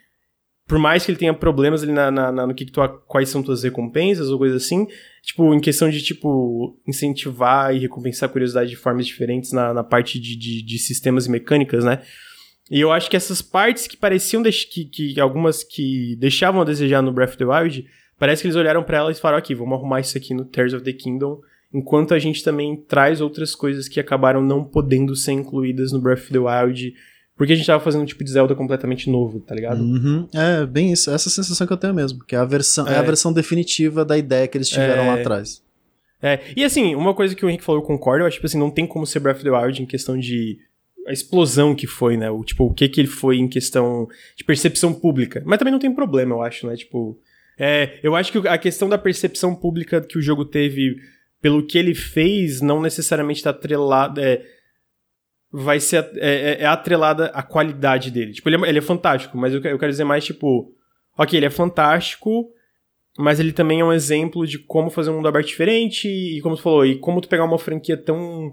Por mais que ele tenha problemas ali na, na, na no que, que tu, quais são tuas recompensas ou coisa assim, tipo, em questão de, tipo, incentivar e recompensar a curiosidade de formas diferentes na, na parte de, de, de sistemas e mecânicas, né? E eu acho que essas partes que pareciam que, que algumas que deixavam a desejar no Breath of the Wild, parece que eles olharam para elas e falaram aqui, vamos arrumar isso aqui no Tears of the Kingdom enquanto a gente também traz outras coisas que acabaram não podendo ser incluídas no Breath of the Wild, porque a gente tava fazendo um tipo de Zelda completamente novo, tá ligado? Uhum. É, bem isso. Essa sensação que eu tenho mesmo, que é a versão, é. é a versão definitiva da ideia que eles tiveram é... lá atrás. É, e assim, uma coisa que o Henrique falou, eu concordo, eu acho que tipo assim, não tem como ser Breath of the Wild em questão de a explosão que foi, né? O, tipo, o que que ele foi em questão de percepção pública. Mas também não tem problema, eu acho, né? Tipo, é, eu acho que a questão da percepção pública que o jogo teve pelo que ele fez, não necessariamente está atrelado. É, vai ser é, é, é, atrelada a qualidade dele. Tipo, ele é, ele é fantástico, mas eu, eu quero dizer mais, tipo, ok, ele é fantástico, mas ele também é um exemplo de como fazer um mundo aberto diferente, e como tu falou, e como tu pegar uma franquia tão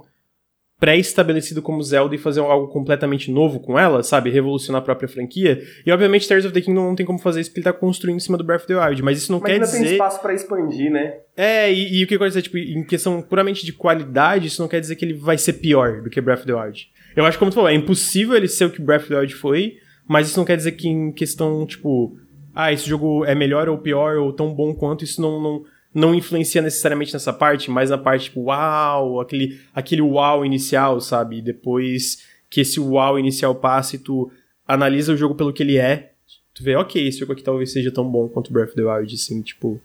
pré-estabelecido como Zelda e fazer algo completamente novo com ela, sabe? Revolucionar a própria franquia. E obviamente Tears of the Kingdom não tem como fazer isso porque ele tá construindo em cima do Breath of the Wild, mas isso não mas quer ainda dizer... tem espaço para expandir, né? É, e, e, o que eu dizer, tipo, em questão puramente de qualidade, isso não quer dizer que ele vai ser pior do que Breath of the Wild. Eu acho que, como tu falou, é impossível ele ser o que Breath of the Wild foi, mas isso não quer dizer que em questão, tipo, ah, esse jogo é melhor ou pior ou tão bom quanto, isso não, não não influencia necessariamente nessa parte, mas na parte tipo, uau, aquele, aquele uau inicial, sabe? E depois que esse uau inicial passa e tu analisa o jogo pelo que ele é, tu vê, ok, esse jogo aqui talvez seja tão bom quanto Breath of the Wild, assim, tipo.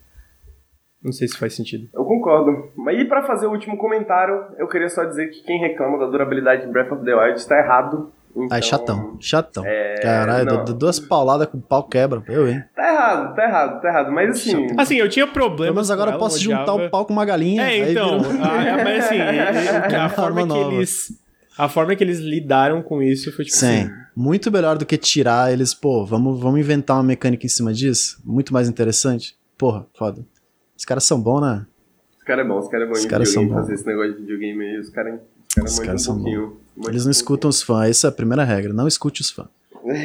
Não sei se faz sentido. Eu concordo. Mas e para fazer o último comentário, eu queria só dizer que quem reclama da durabilidade de Breath of the Wild está errado. Então, Ai, chatão, chatão. É... Caralho, duas pauladas com o pau quebra. Eu, hein? Tá errado, tá errado, tá errado. Mas assim. Assim, eu tinha problemas. Mas agora eu posso juntar o pau com uma galinha. É, então. Virou... Ah, mas assim, a, a forma que eles. A forma que eles lidaram com isso foi tipo Sim. Assim, muito melhor do que tirar eles, pô, vamos, vamos inventar uma mecânica em cima disso. Muito mais interessante. Porra, foda. Os caras são bons, né? Os caras é bom, os caras é bom os caras são bons. fazer esse negócio de videogame aí. Os caras cara os caras um são bons. Eles não escutam os fãs, essa é a primeira regra. Não escute os fãs.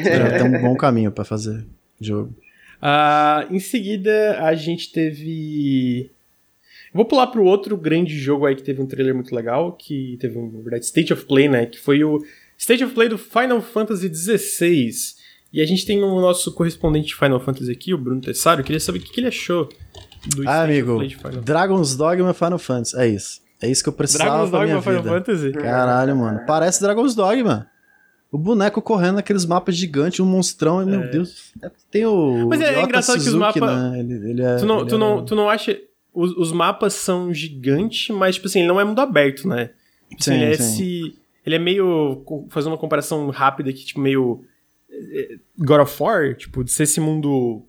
Já tem um bom caminho para fazer jogo. Uh, em seguida, a gente teve vou pular pro outro grande jogo aí que teve um trailer muito legal, que teve um, na verdade, State of Play, né? Que foi o State of Play do Final Fantasy XVI. E a gente tem o nosso correspondente de Final Fantasy aqui, o Bruno Tessaro. Eu queria saber o que, que ele achou do ah, State amigo, of Play de Final Dragon's Dogma Final Fantasy. É isso. É isso que eu precisava Dragon's pra Dogma minha Final vida. Fantasy? Caralho, mano. Parece Dragon's Dogma. O boneco correndo naqueles mapas gigantes, um monstrão, e, meu é. Deus. É, tem o. Mas é, é engraçado Suzuki, que os mapas. Né? Ele, ele é, tu, não, tu, é... não, tu não acha. Os, os, mapas são gigantes, mas, tipo assim, ele não é mundo aberto, né? Tipo, sim, assim, ele, é esse, ele é meio. Fazendo uma comparação rápida aqui, tipo, meio. Eh, God of War, tipo, de ser esse mundo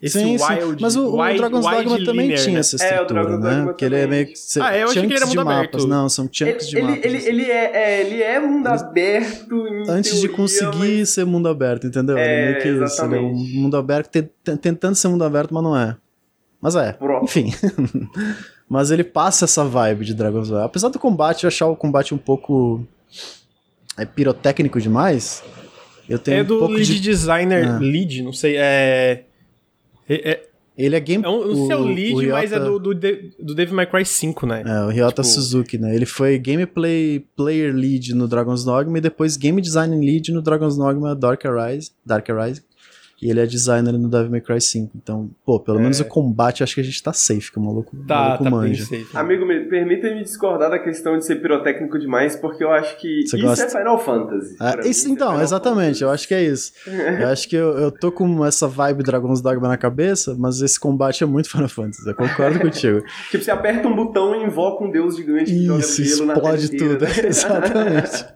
esse sim, wild, sim. Mas o, wild, o Dragon's Dogma também tinha né? essa estrutura, é, né? Porque ele é meio que. Ah, eu achei que ele era mundo aberto. Mapas. Não, são chunks ele, de mapas. Ele, ele, ele, é, é, ele é mundo aberto. Antes teoria, de conseguir mas... ser mundo aberto, entendeu? É, é meio que exatamente. isso. Ele é um mundo aberto tentando ser mundo aberto, mas não é. Mas é. Pronto. Enfim. mas ele passa essa vibe de Dragon's Dogma. Apesar do combate, eu achar o combate um pouco. É pirotécnico demais. Eu tenho é do um lead de... designer, ah. lead, não sei, é, é, é ele é game. É um, o seu lead, o Ryota... mas é do, do, do Devil May Cry 5, né? É, o Ryota tipo... Suzuki, né? Ele foi gameplay player lead no Dragon's Dogma e depois game design lead no Dragon's Dogma Dark Arise, Dark Arise e ele é designer no Devil May Cry 5. Então, pô, pelo é. menos o combate acho que a gente tá safe, que o maluco, tá, maluco tá manja. Bem safe. Amigo, me, permita-me discordar da questão de ser pirotécnico demais, porque eu acho que Você isso gosta? é Final Fantasy. É, isso, então, é exatamente, Fantasy. eu acho que é isso. eu acho que eu, eu tô com essa vibe Dragon's Dogma na cabeça, mas esse combate é muito Final Fantasy, eu concordo contigo. tipo, você aperta um botão e invoca um deus gigante que isso, joga explode tudo. exatamente.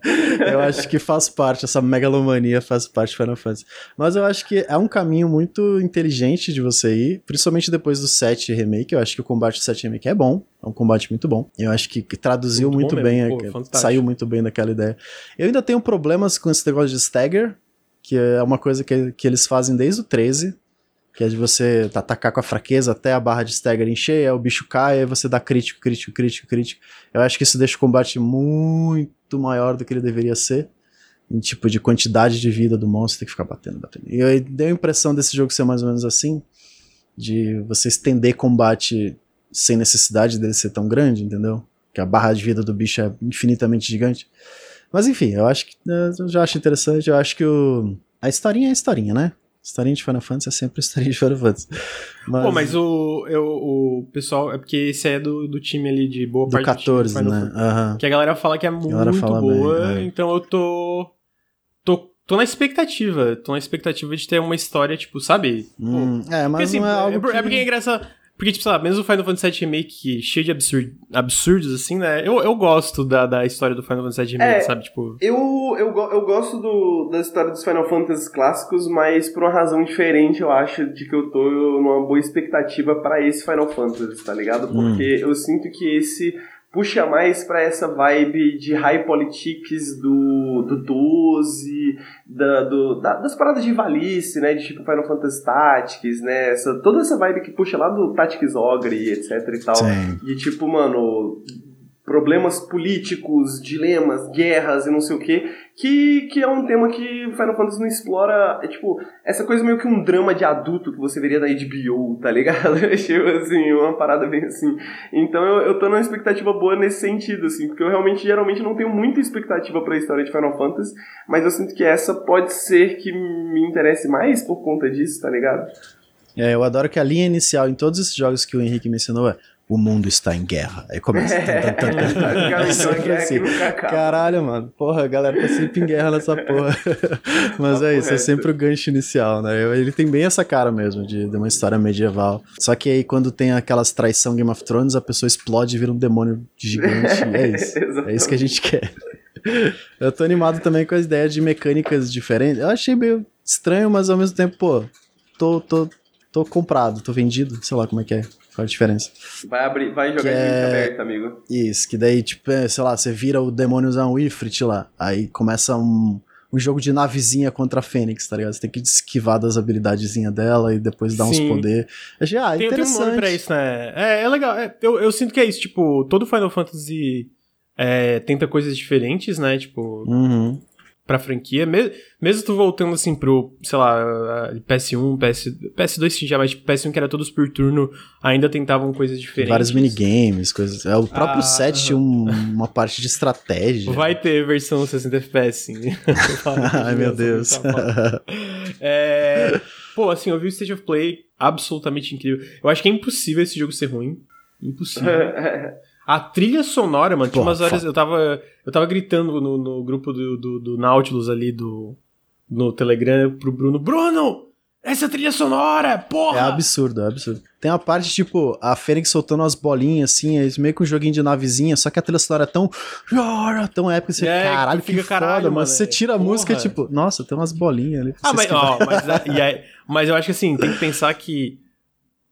eu acho que faz parte, essa megalomania faz parte de Final Fantasy. Mas eu acho que é um caminho muito inteligente de você ir, principalmente depois do 7 Remake. Eu acho que o combate do 7 Remake é bom, é um combate muito bom. Eu acho que traduziu muito, muito bem, Pô, saiu muito bem daquela ideia. Eu ainda tenho problemas com esse negócio de stagger, que é uma coisa que, que eles fazem desde o 13, que é de você atacar com a fraqueza até a barra de stagger encher, aí o bicho cai, aí você dá crítico, crítico, crítico, crítico. Eu acho que isso deixa o combate muito maior do que ele deveria ser em tipo de quantidade de vida do monstro, tem que ficar batendo, batendo. E eu dei a impressão desse jogo ser mais ou menos assim, de você estender combate sem necessidade dele ser tão grande, entendeu? Que a barra de vida do bicho é infinitamente gigante. Mas enfim, eu acho que eu já acho interessante, eu acho que o a historinha é a historinha, né? Historinha de Final Fantasy é sempre historinha de Final Fantasy. Mas, Pô, mas o, eu, o pessoal. É porque esse é do, do time ali de boa do parte 14, do time, né? Uhum. Que a galera fala que é muito boa, bem, é. então eu tô tô, tô na expectativa. Tô na expectativa de ter uma história, tipo, sabe? Hum, é, mas porque, assim, não é algo. É, que... é porque é engraçado. Porque, tipo, sei lá, mesmo o Final Fantasy VII Remake cheio de absurd, absurdos, assim, né? Eu, eu gosto da, da história do Final Fantasy VII Remake, é, sabe? Tipo... Eu, eu, eu gosto do, da história dos Final Fantasy clássicos, mas por uma razão diferente, eu acho, de que eu tô numa boa expectativa para esse Final Fantasy, tá ligado? Porque hum. eu sinto que esse puxa mais para essa vibe de high politics do, do 12, da, do, da, das paradas de Valice, né? De tipo Final Fantasy Tactics, né? Essa, toda essa vibe que puxa lá do Tactics Ogre, etc e tal. Sim. De tipo, mano, problemas políticos, dilemas, guerras e não sei o que, que, que é um tema que Final Fantasy não explora, é tipo, essa coisa meio que um drama de adulto que você veria da HBO, tá ligado? Achei, assim, uma parada bem assim. Então eu, eu tô numa expectativa boa nesse sentido, assim, porque eu realmente, geralmente, não tenho muita expectativa pra história de Final Fantasy, mas eu sinto que essa pode ser que me interesse mais por conta disso, tá ligado? É, eu adoro que a linha inicial em todos esses jogos que o Henrique mencionou é o mundo está em guerra. Aí começa. assim. Caralho, mano. Porra, a galera tá sempre em guerra nessa porra. Mas é isso, é sempre o gancho inicial, né? Ele tem bem essa cara mesmo de, de uma história medieval. Só que aí quando tem aquelas traição Game of Thrones, a pessoa explode e vira um demônio gigante. é isso. é isso que a gente quer. Eu tô animado também com as ideias de mecânicas diferentes. Eu achei meio estranho, mas ao mesmo tempo, pô, tô, tô, tô comprado, tô vendido, sei lá como é que é. Qual a diferença? Vai, abrir, vai jogar que de é... aberto, amigo. Isso, que daí, tipo, é, sei lá, você vira o demôniozão Ifrit lá. Aí começa um, um jogo de navezinha contra a Fênix, tá ligado? Você tem que esquivar das habilidadezinhas dela e depois dar Sim. uns poder. Achei, ah, tem, interessante. Tem um nome pra isso, né? É, é legal. É, eu, eu sinto que é isso, tipo, todo Final Fantasy é, tenta coisas diferentes, né? Tipo. Uhum. Pra franquia, mesmo, mesmo tu voltando assim pro, sei lá, PS1, PS, PS2 já, mas tipo, PS1 que era todos por turno, ainda tentavam coisas diferentes. Vários minigames, coisas. É, o próprio ah, set um, uma parte de estratégia. Vai ter versão 60 FPS, sim. Ai, meu Deus. é, pô, assim, eu vi o State of Play absolutamente incrível. Eu acho que é impossível esse jogo ser ruim. Impossível. A trilha sonora, mano, tinha umas horas. Eu tava, eu tava gritando no, no grupo do, do, do, Nautilus ali do. No Telegram pro Bruno. Bruno! Essa trilha sonora, porra! É absurdo, é absurdo. Tem uma parte, tipo, a Fênix soltando umas bolinhas, assim, é meio que um joguinho de navezinha, só que a trilha sonora é tão. tão épica, você, é, caralho, que, fica caralho, foda, mas você tira a porra. música, tipo, nossa, tem umas bolinhas ali. Ah, mas, ó, mas, aí, mas eu acho que assim, tem que pensar que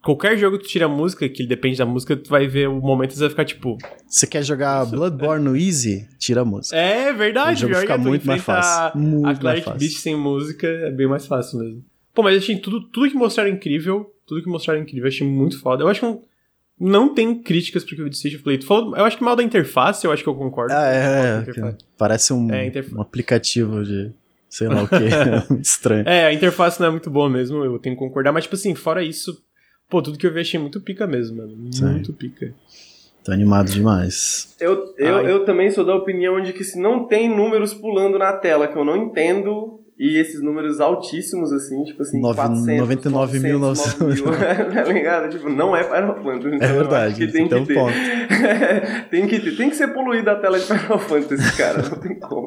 Qualquer jogo que tu tira a música, que depende da música, tu vai ver o momento e você vai ficar tipo. Você quer jogar Bloodborne no Easy? Tira a música. É verdade, o jogo fica muito mais fácil. Muito a Cleric Beast sem música é bem mais fácil mesmo. Pô, mas achei tudo, tudo que mostraram incrível. Tudo que mostraram incrível, achei muito foda. Eu acho que não, não tem críticas pro que State of Play. Tu falou, eu acho que mal da interface, eu acho que eu concordo. Ah, é, é, Parece um, é, um aplicativo de sei lá o que. estranho. É, a interface não é muito boa mesmo, eu tenho que concordar. Mas, tipo assim, fora isso, Pô, tudo que eu vi achei muito pica mesmo, mano. Muito Sim. pica. Tô animado demais. Eu, eu, eu também sou da opinião de que se não tem números pulando na tela que eu não entendo, e esses números altíssimos, assim, tipo assim, 99 mil, mil, tá ligado? Tipo, não é Final Fantasy. Então é verdade, tem que, tem, ter. ponto. tem, que ter. Tem que ser poluída a tela de Final Fantasy, cara, não tem como.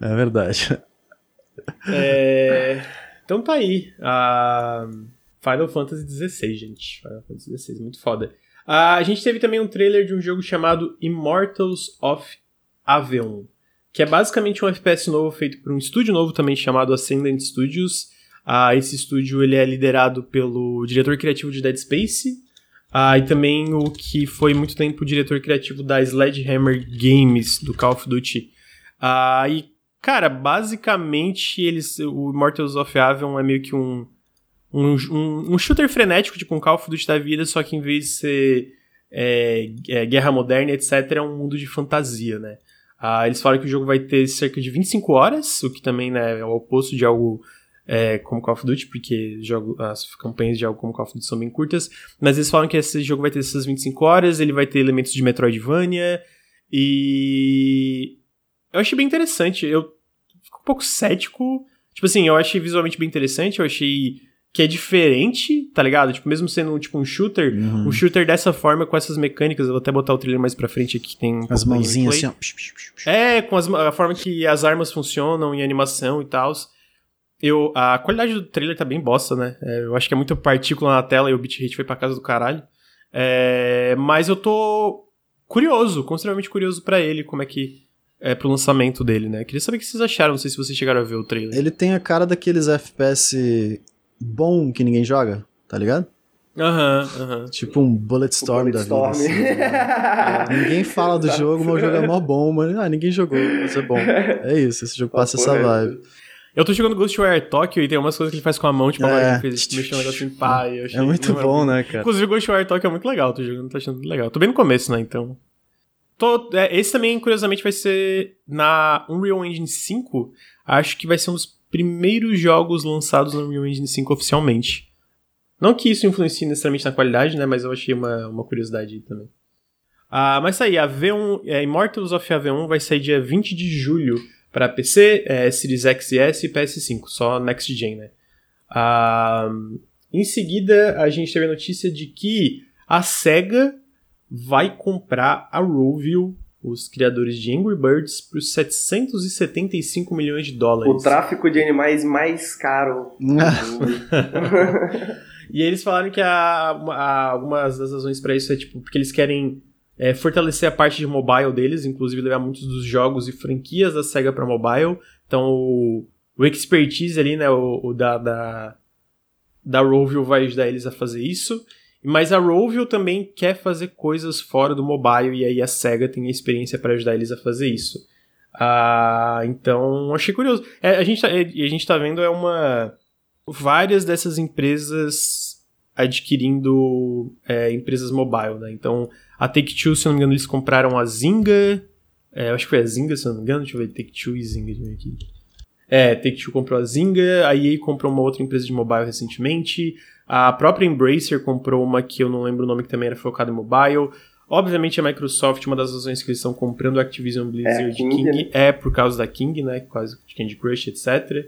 É verdade. É... Então tá aí. A... Uh... Final Fantasy XVI, gente. Final Fantasy XVI, muito foda. Uh, a gente teve também um trailer de um jogo chamado Immortals of Avion, que é basicamente um FPS novo feito por um estúdio novo também chamado Ascendant Studios. Uh, esse estúdio ele é liderado pelo diretor criativo de Dead Space uh, e também o que foi muito tempo o diretor criativo da Sledgehammer Games, do Call of Duty. e, cara, basicamente eles, o Immortals of Avion é meio que um um, um, um, shooter frenético, tipo um Call of Duty da vida, só que em vez de ser é, é, guerra moderna, etc., é um mundo de fantasia, né? Ah, eles falam que o jogo vai ter cerca de 25 horas, o que também né, é o oposto de algo é, como Call of Duty, porque jogo, as campanhas de algo como Call of Duty são bem curtas, mas eles falam que esse jogo vai ter essas 25 horas, ele vai ter elementos de Metroidvania, e... Eu achei bem interessante, eu fico um pouco cético, tipo assim, eu achei visualmente bem interessante, eu achei que é diferente, tá ligado? Tipo, mesmo sendo tipo um shooter, uhum. um shooter dessa forma, com essas mecânicas, eu vou até botar o trailer mais pra frente aqui, que tem... Um as mãozinhas assim, ó. É, com as, a forma que as armas funcionam em animação e tal. Eu, a qualidade do trailer tá bem bosta, né? É, eu acho que é muito partícula na tela e o bitrate foi pra casa do caralho. É, mas eu tô curioso, consideravelmente curioso para ele, como é que é pro lançamento dele, né? Queria saber o que vocês acharam, não sei se vocês chegaram a ver o trailer. Ele tem a cara daqueles FPS bom que ninguém joga, tá ligado? Aham, uhum, aham. Uhum. Tipo um Bulletstorm da vida. Assim, né? ninguém fala do jogo, mas o jogo é mó bom, mano. Ah, ninguém jogou, mas é bom. É isso, esse jogo passa essa vibe. Eu tô jogando Ghostwire Tokyo e tem umas coisas que ele faz com a mão, tipo, é. a fez mexer um negócio em pai. É muito bom, né, cara? Inclusive, Ghostwire Tokyo é muito legal, tô jogando, tô achando muito legal. Tô bem no começo, né, então... Tô, é, esse também, curiosamente, vai ser na Unreal Engine 5. Acho que vai ser um dos primeiros jogos lançados no Unreal Engine 5 oficialmente. Não que isso influencie necessariamente na qualidade, né? Mas eu achei uma, uma curiosidade também. Ah, mas aí, a V1, é, Immortals of AV1 vai sair dia 20 de julho para PC, é, Series X e S e PS5, só Next Gen, né? Ah, em seguida, a gente teve a notícia de que a SEGA vai comprar a Rovio os criadores de Angry Birds por 775 milhões de dólares. O tráfico de animais mais caro. e eles falaram que a, a, algumas das razões para isso é tipo porque eles querem é, fortalecer a parte de mobile deles, inclusive levar muitos dos jogos e franquias da Sega para mobile. Então o, o expertise ali, né, o, o da, da da Rovio vai ajudar eles a fazer isso. Mas a Rovio também quer fazer coisas fora do mobile e aí a SEGA tem a experiência para ajudar eles a fazer isso. Ah, então, achei curioso. É, a, gente tá, é, a gente tá vendo é uma várias dessas empresas adquirindo é, empresas mobile, né? Então, a Take-Two, se não me engano, eles compraram a Zynga. É, acho que foi a Zynga, se não me engano. Deixa eu ver, Take-Two e Zynga. Aqui. É, Take-Two comprou a Zynga, a EA comprou uma outra empresa de mobile recentemente, a própria Embracer comprou uma que eu não lembro o nome, que também era focada em mobile. Obviamente a Microsoft, uma das razões que eles estão comprando a Activision Blizzard é, King, King né? é por causa da King, né? Quase de Candy Crush, etc.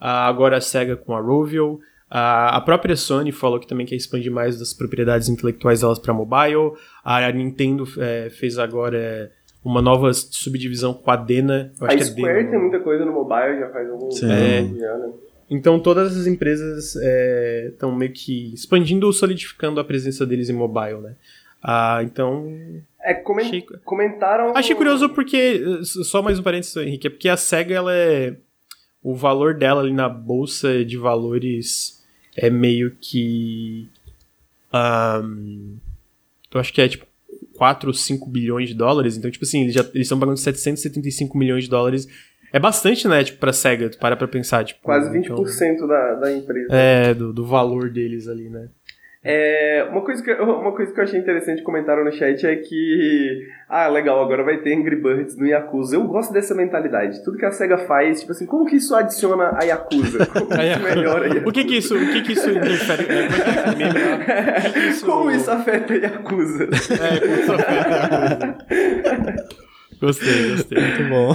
Uh, agora a SEGA com a Rovio. Uh, a própria Sony falou que também quer expandir mais das propriedades intelectuais delas para mobile. A Nintendo é, fez agora uma nova subdivisão com a Dena. a Square Dena, tem muita coisa no mobile, já faz algum tempo. É, né? Então todas as empresas estão é, meio que expandindo ou solidificando a presença deles em mobile, né? Ah, então. É, coment achei, comentaram. Achei curioso porque. Só mais um parênteses, Henrique. É porque a SEGA, ela é. O valor dela ali na bolsa de valores é meio que. Um, eu acho que é tipo 4 ou 5 bilhões de dólares. Então, tipo assim, eles estão pagando 775 milhões de dólares. É bastante, né, tipo, pra SEGA, tu para pra pensar, tipo... Quase 20% então, da, da empresa. É, do, do valor deles ali, né. É, uma, coisa que, uma coisa que eu achei interessante comentaram no chat é que, ah, legal, agora vai ter Angry Birds no Yakuza. Eu gosto dessa mentalidade. Tudo que a SEGA faz, tipo assim, como que isso adiciona a Yakuza? Como que isso melhora a Yakuza? O que que isso, o que que isso interfere? É, como isso afeta a Yakuza? É, como isso afeta a Yakuza? Gostei, gostei. Muito bom.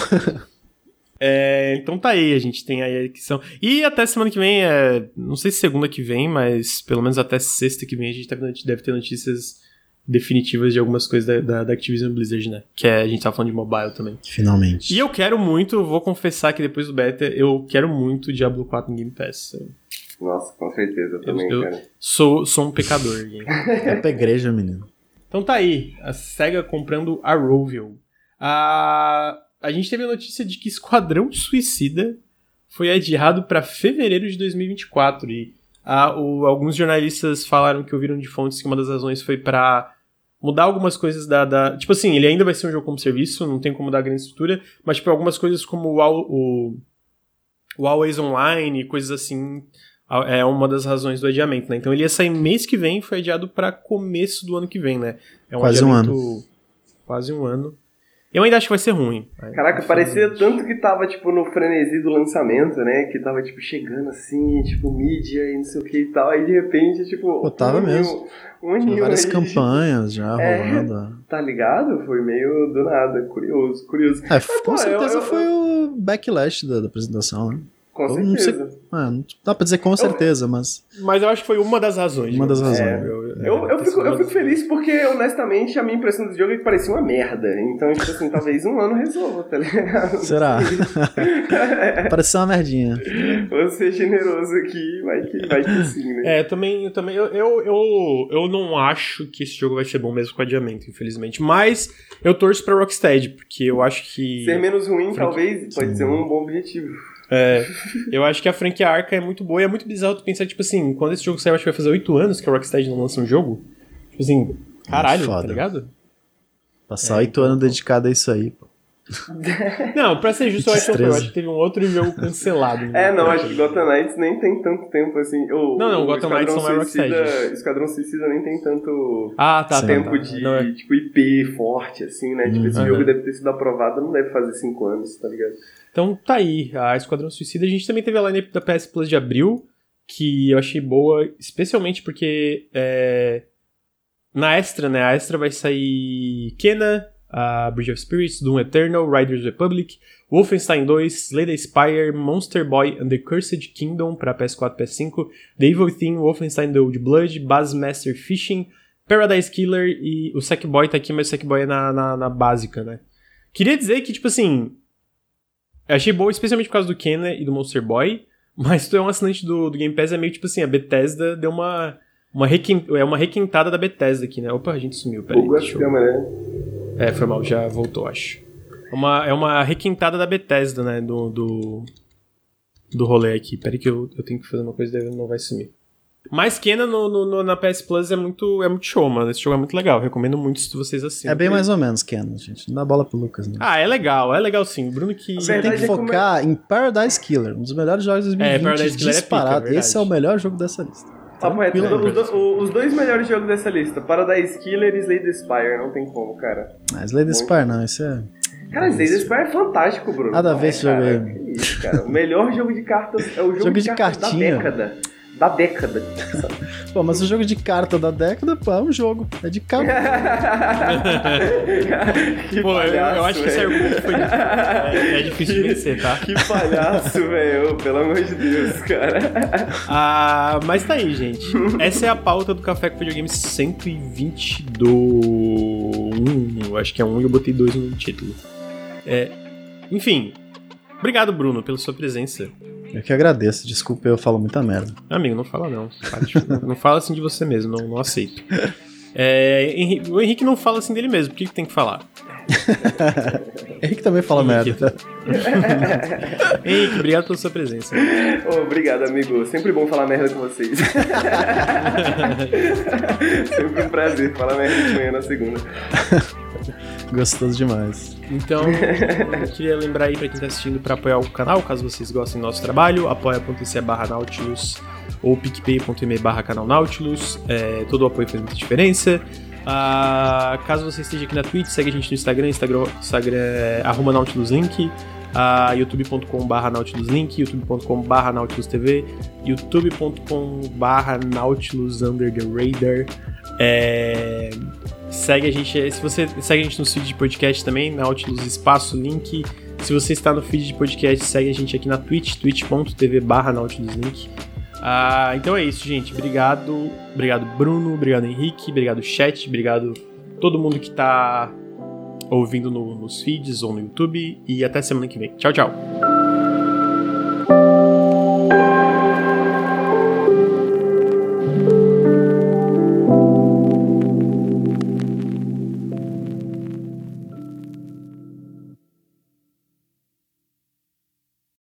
É, então tá aí, a gente tem aí a edição. E até semana que vem, é, não sei se segunda que vem, mas pelo menos até sexta que vem a gente tá, deve ter notícias definitivas de algumas coisas da, da, da, Activision Blizzard, né? Que é, a gente tá falando de mobile também. Finalmente. E eu quero muito, vou confessar que depois do beta, eu quero muito Diablo 4 no Game Pass. Nossa, com certeza também, eu, cara. Sou, sou um pecador, é pra igreja, menino. Então tá aí, a SEGA comprando a Rovio. A a gente teve a notícia de que Esquadrão Suicida foi adiado para fevereiro de 2024 e ah, o, alguns jornalistas falaram que ouviram de fontes que uma das razões foi para mudar algumas coisas da, da, Tipo assim, ele ainda vai ser um jogo como serviço, não tem como mudar a grande estrutura, mas tipo, algumas coisas como o, o, o Always Online, coisas assim, é uma das razões do adiamento, né? Então ele ia sair mês que vem, foi adiado para começo do ano que vem, né? É um quase um ano. Quase um ano. Eu ainda acho que vai ser ruim. Caraca, parecia tanto que tava, tipo, no frenesi do lançamento, né? Que tava, tipo, chegando assim, tipo, mídia e não sei o que e tal. Aí, de repente, tipo... Pô, tava um mesmo. Um Tinha várias aí, campanhas já é, rolando. Tá ligado? Foi meio do nada. Curioso, curioso. É, Mas, com pô, certeza eu, eu, foi o backlash da, da apresentação, né? Com certeza. Não, sei, não dá pra dizer com certeza, mas. Mas eu acho que foi uma das razões. Uma das razões. É, eu, eu, eu, fico, eu fico feliz porque, honestamente, a minha impressão do jogo é que parecia uma merda. Então, tipo assim, talvez um ano resolva, tá ligado? Será? Pareceu uma merdinha. Vou ser generoso aqui, vai que, vai que sim, né? É, também, também eu, eu, eu, eu não acho que esse jogo vai ser bom mesmo com adiamento, infelizmente. Mas eu torço pra Rocksteady, porque eu acho que. Ser menos ruim, talvez, pode sim. ser um bom objetivo. É, eu acho que a franquia Arca é muito boa e é muito bizarro tu pensar, tipo assim, quando esse jogo sair, acho que vai fazer 8 anos que a Rocksteady não lança um jogo. Tipo assim, caralho, tá ligado? Passar é, 8 então, anos dedicado a isso aí, pô. Não, pra ser justo, eu acho, que, eu acho que teve um outro jogo cancelado. é, não, acho que Gotham Knights nem tem tanto tempo assim. O, não, não, Gotham Knights não é Rocksteady. Esquadrão Suicida nem tem tanto ah, tá, tempo tá, tá. de é. tipo, IP forte, assim, né? Tipo, esse uhum. jogo deve ter sido aprovado, não deve fazer 5 anos, tá ligado? Então tá aí, a Esquadrão Suicida. A gente também teve a lineup da PS Plus de abril, que eu achei boa, especialmente porque é, na Extra, né? A Extra vai sair Kena, a Bridge of Spirits, Doom Eternal, Riders Republic, Wolfenstein 2, Slay the Spire, Monster Boy and the Cursed Kingdom para PS4 e PS5, The Evil Thing, Wolfenstein The Old Blood, Bassmaster Fishing, Paradise Killer e o Sackboy tá aqui, mas o Sackboy é na, na, na básica, né? Queria dizer que, tipo assim, eu achei boa, especialmente por causa do Kenna e do Monster Boy. Mas se tu é um assinante do, do Game Pass, é meio tipo assim, a Bethesda deu uma. uma requint, é uma requintada da Bethesda aqui, né? Opa, a gente sumiu, peraí. Deixa eu... né? É, foi mal, já voltou, acho. Uma, é uma requintada da Bethesda, né? Do, do, do rolê aqui. Peraí que eu, eu tenho que fazer uma coisa, daí não vai sumir. Mas Kena no, no, na PS Plus é muito, é muito show, mano. Esse jogo é muito legal. Recomendo muito se vocês assinam. É bem mais ou menos Kena, gente. Não dá bola pro Lucas, né? Ah, é legal. É legal sim. Bruno que... Você tem que é focar em Paradise Killer. Um dos melhores jogos de 2020 é, Paradise Killer disparado. É pica, é Esse é o melhor jogo dessa lista. Papo reto, os, os, dois melhores jogos dessa lista, Paradise Killer e Slay the Spire, não tem como, cara. Ah, Slay the Spire não, isso é... Cara, Slay Spire é fantástico, Bruno. Nada a ver esse jogo aí. Que isso, cara. O melhor jogo de cartas é o jogo, jogo de, de cartas cartinha. da década da década. Pô, mas o jogo de carta da década, pô, é um jogo. É de carta. pô, palhaço, eu, eu, acho que esse argumento foi é, é, difícil de vencer, tá? Que palhaço, velho. Pelo amor de Deus, cara. Ah, mas tá aí, gente. Essa é a pauta do Café com Videogame 122. Eu acho que é um e eu botei dois no título. É, enfim, obrigado, Bruno, pela sua presença. Eu que agradeço, desculpa, eu falo muita merda. Amigo, não fala não. não fala assim de você mesmo, não, não aceito. É, o Henrique não fala assim dele mesmo, por que, que tem que falar? Henrique também fala Henrique. merda. Henrique, obrigado pela sua presença. Oh, obrigado, amigo. Sempre bom falar merda com vocês. Sempre um prazer falar merda de manhã na segunda. Gostoso demais. Então, eu queria lembrar aí pra quem tá assistindo pra apoiar o canal, caso vocês gostem do nosso trabalho, apoia.se barra Nautilus ou picpay.me barra canal Nautilus. É, todo o apoio faz muita diferença. Ah, caso você esteja aqui na Twitch, segue a gente no Instagram, Instagram, Instagram é arroba NautilusLink, ah, youtube.com barra NautilusLink, youtube.com barra NautilusTV, youtube.com barra Nautilus Under the Radar. É, Segue a gente, se você segue a gente no feed de podcast também, Nautilus Espaço Link. Se você está no feed de podcast, segue a gente aqui na Twitch, twitch.tv barra Nautilus Link. Ah, então é isso, gente. Obrigado. Obrigado, Bruno. Obrigado, Henrique. Obrigado, chat. Obrigado todo mundo que está ouvindo no, nos feeds ou no YouTube. E até semana que vem. Tchau, tchau.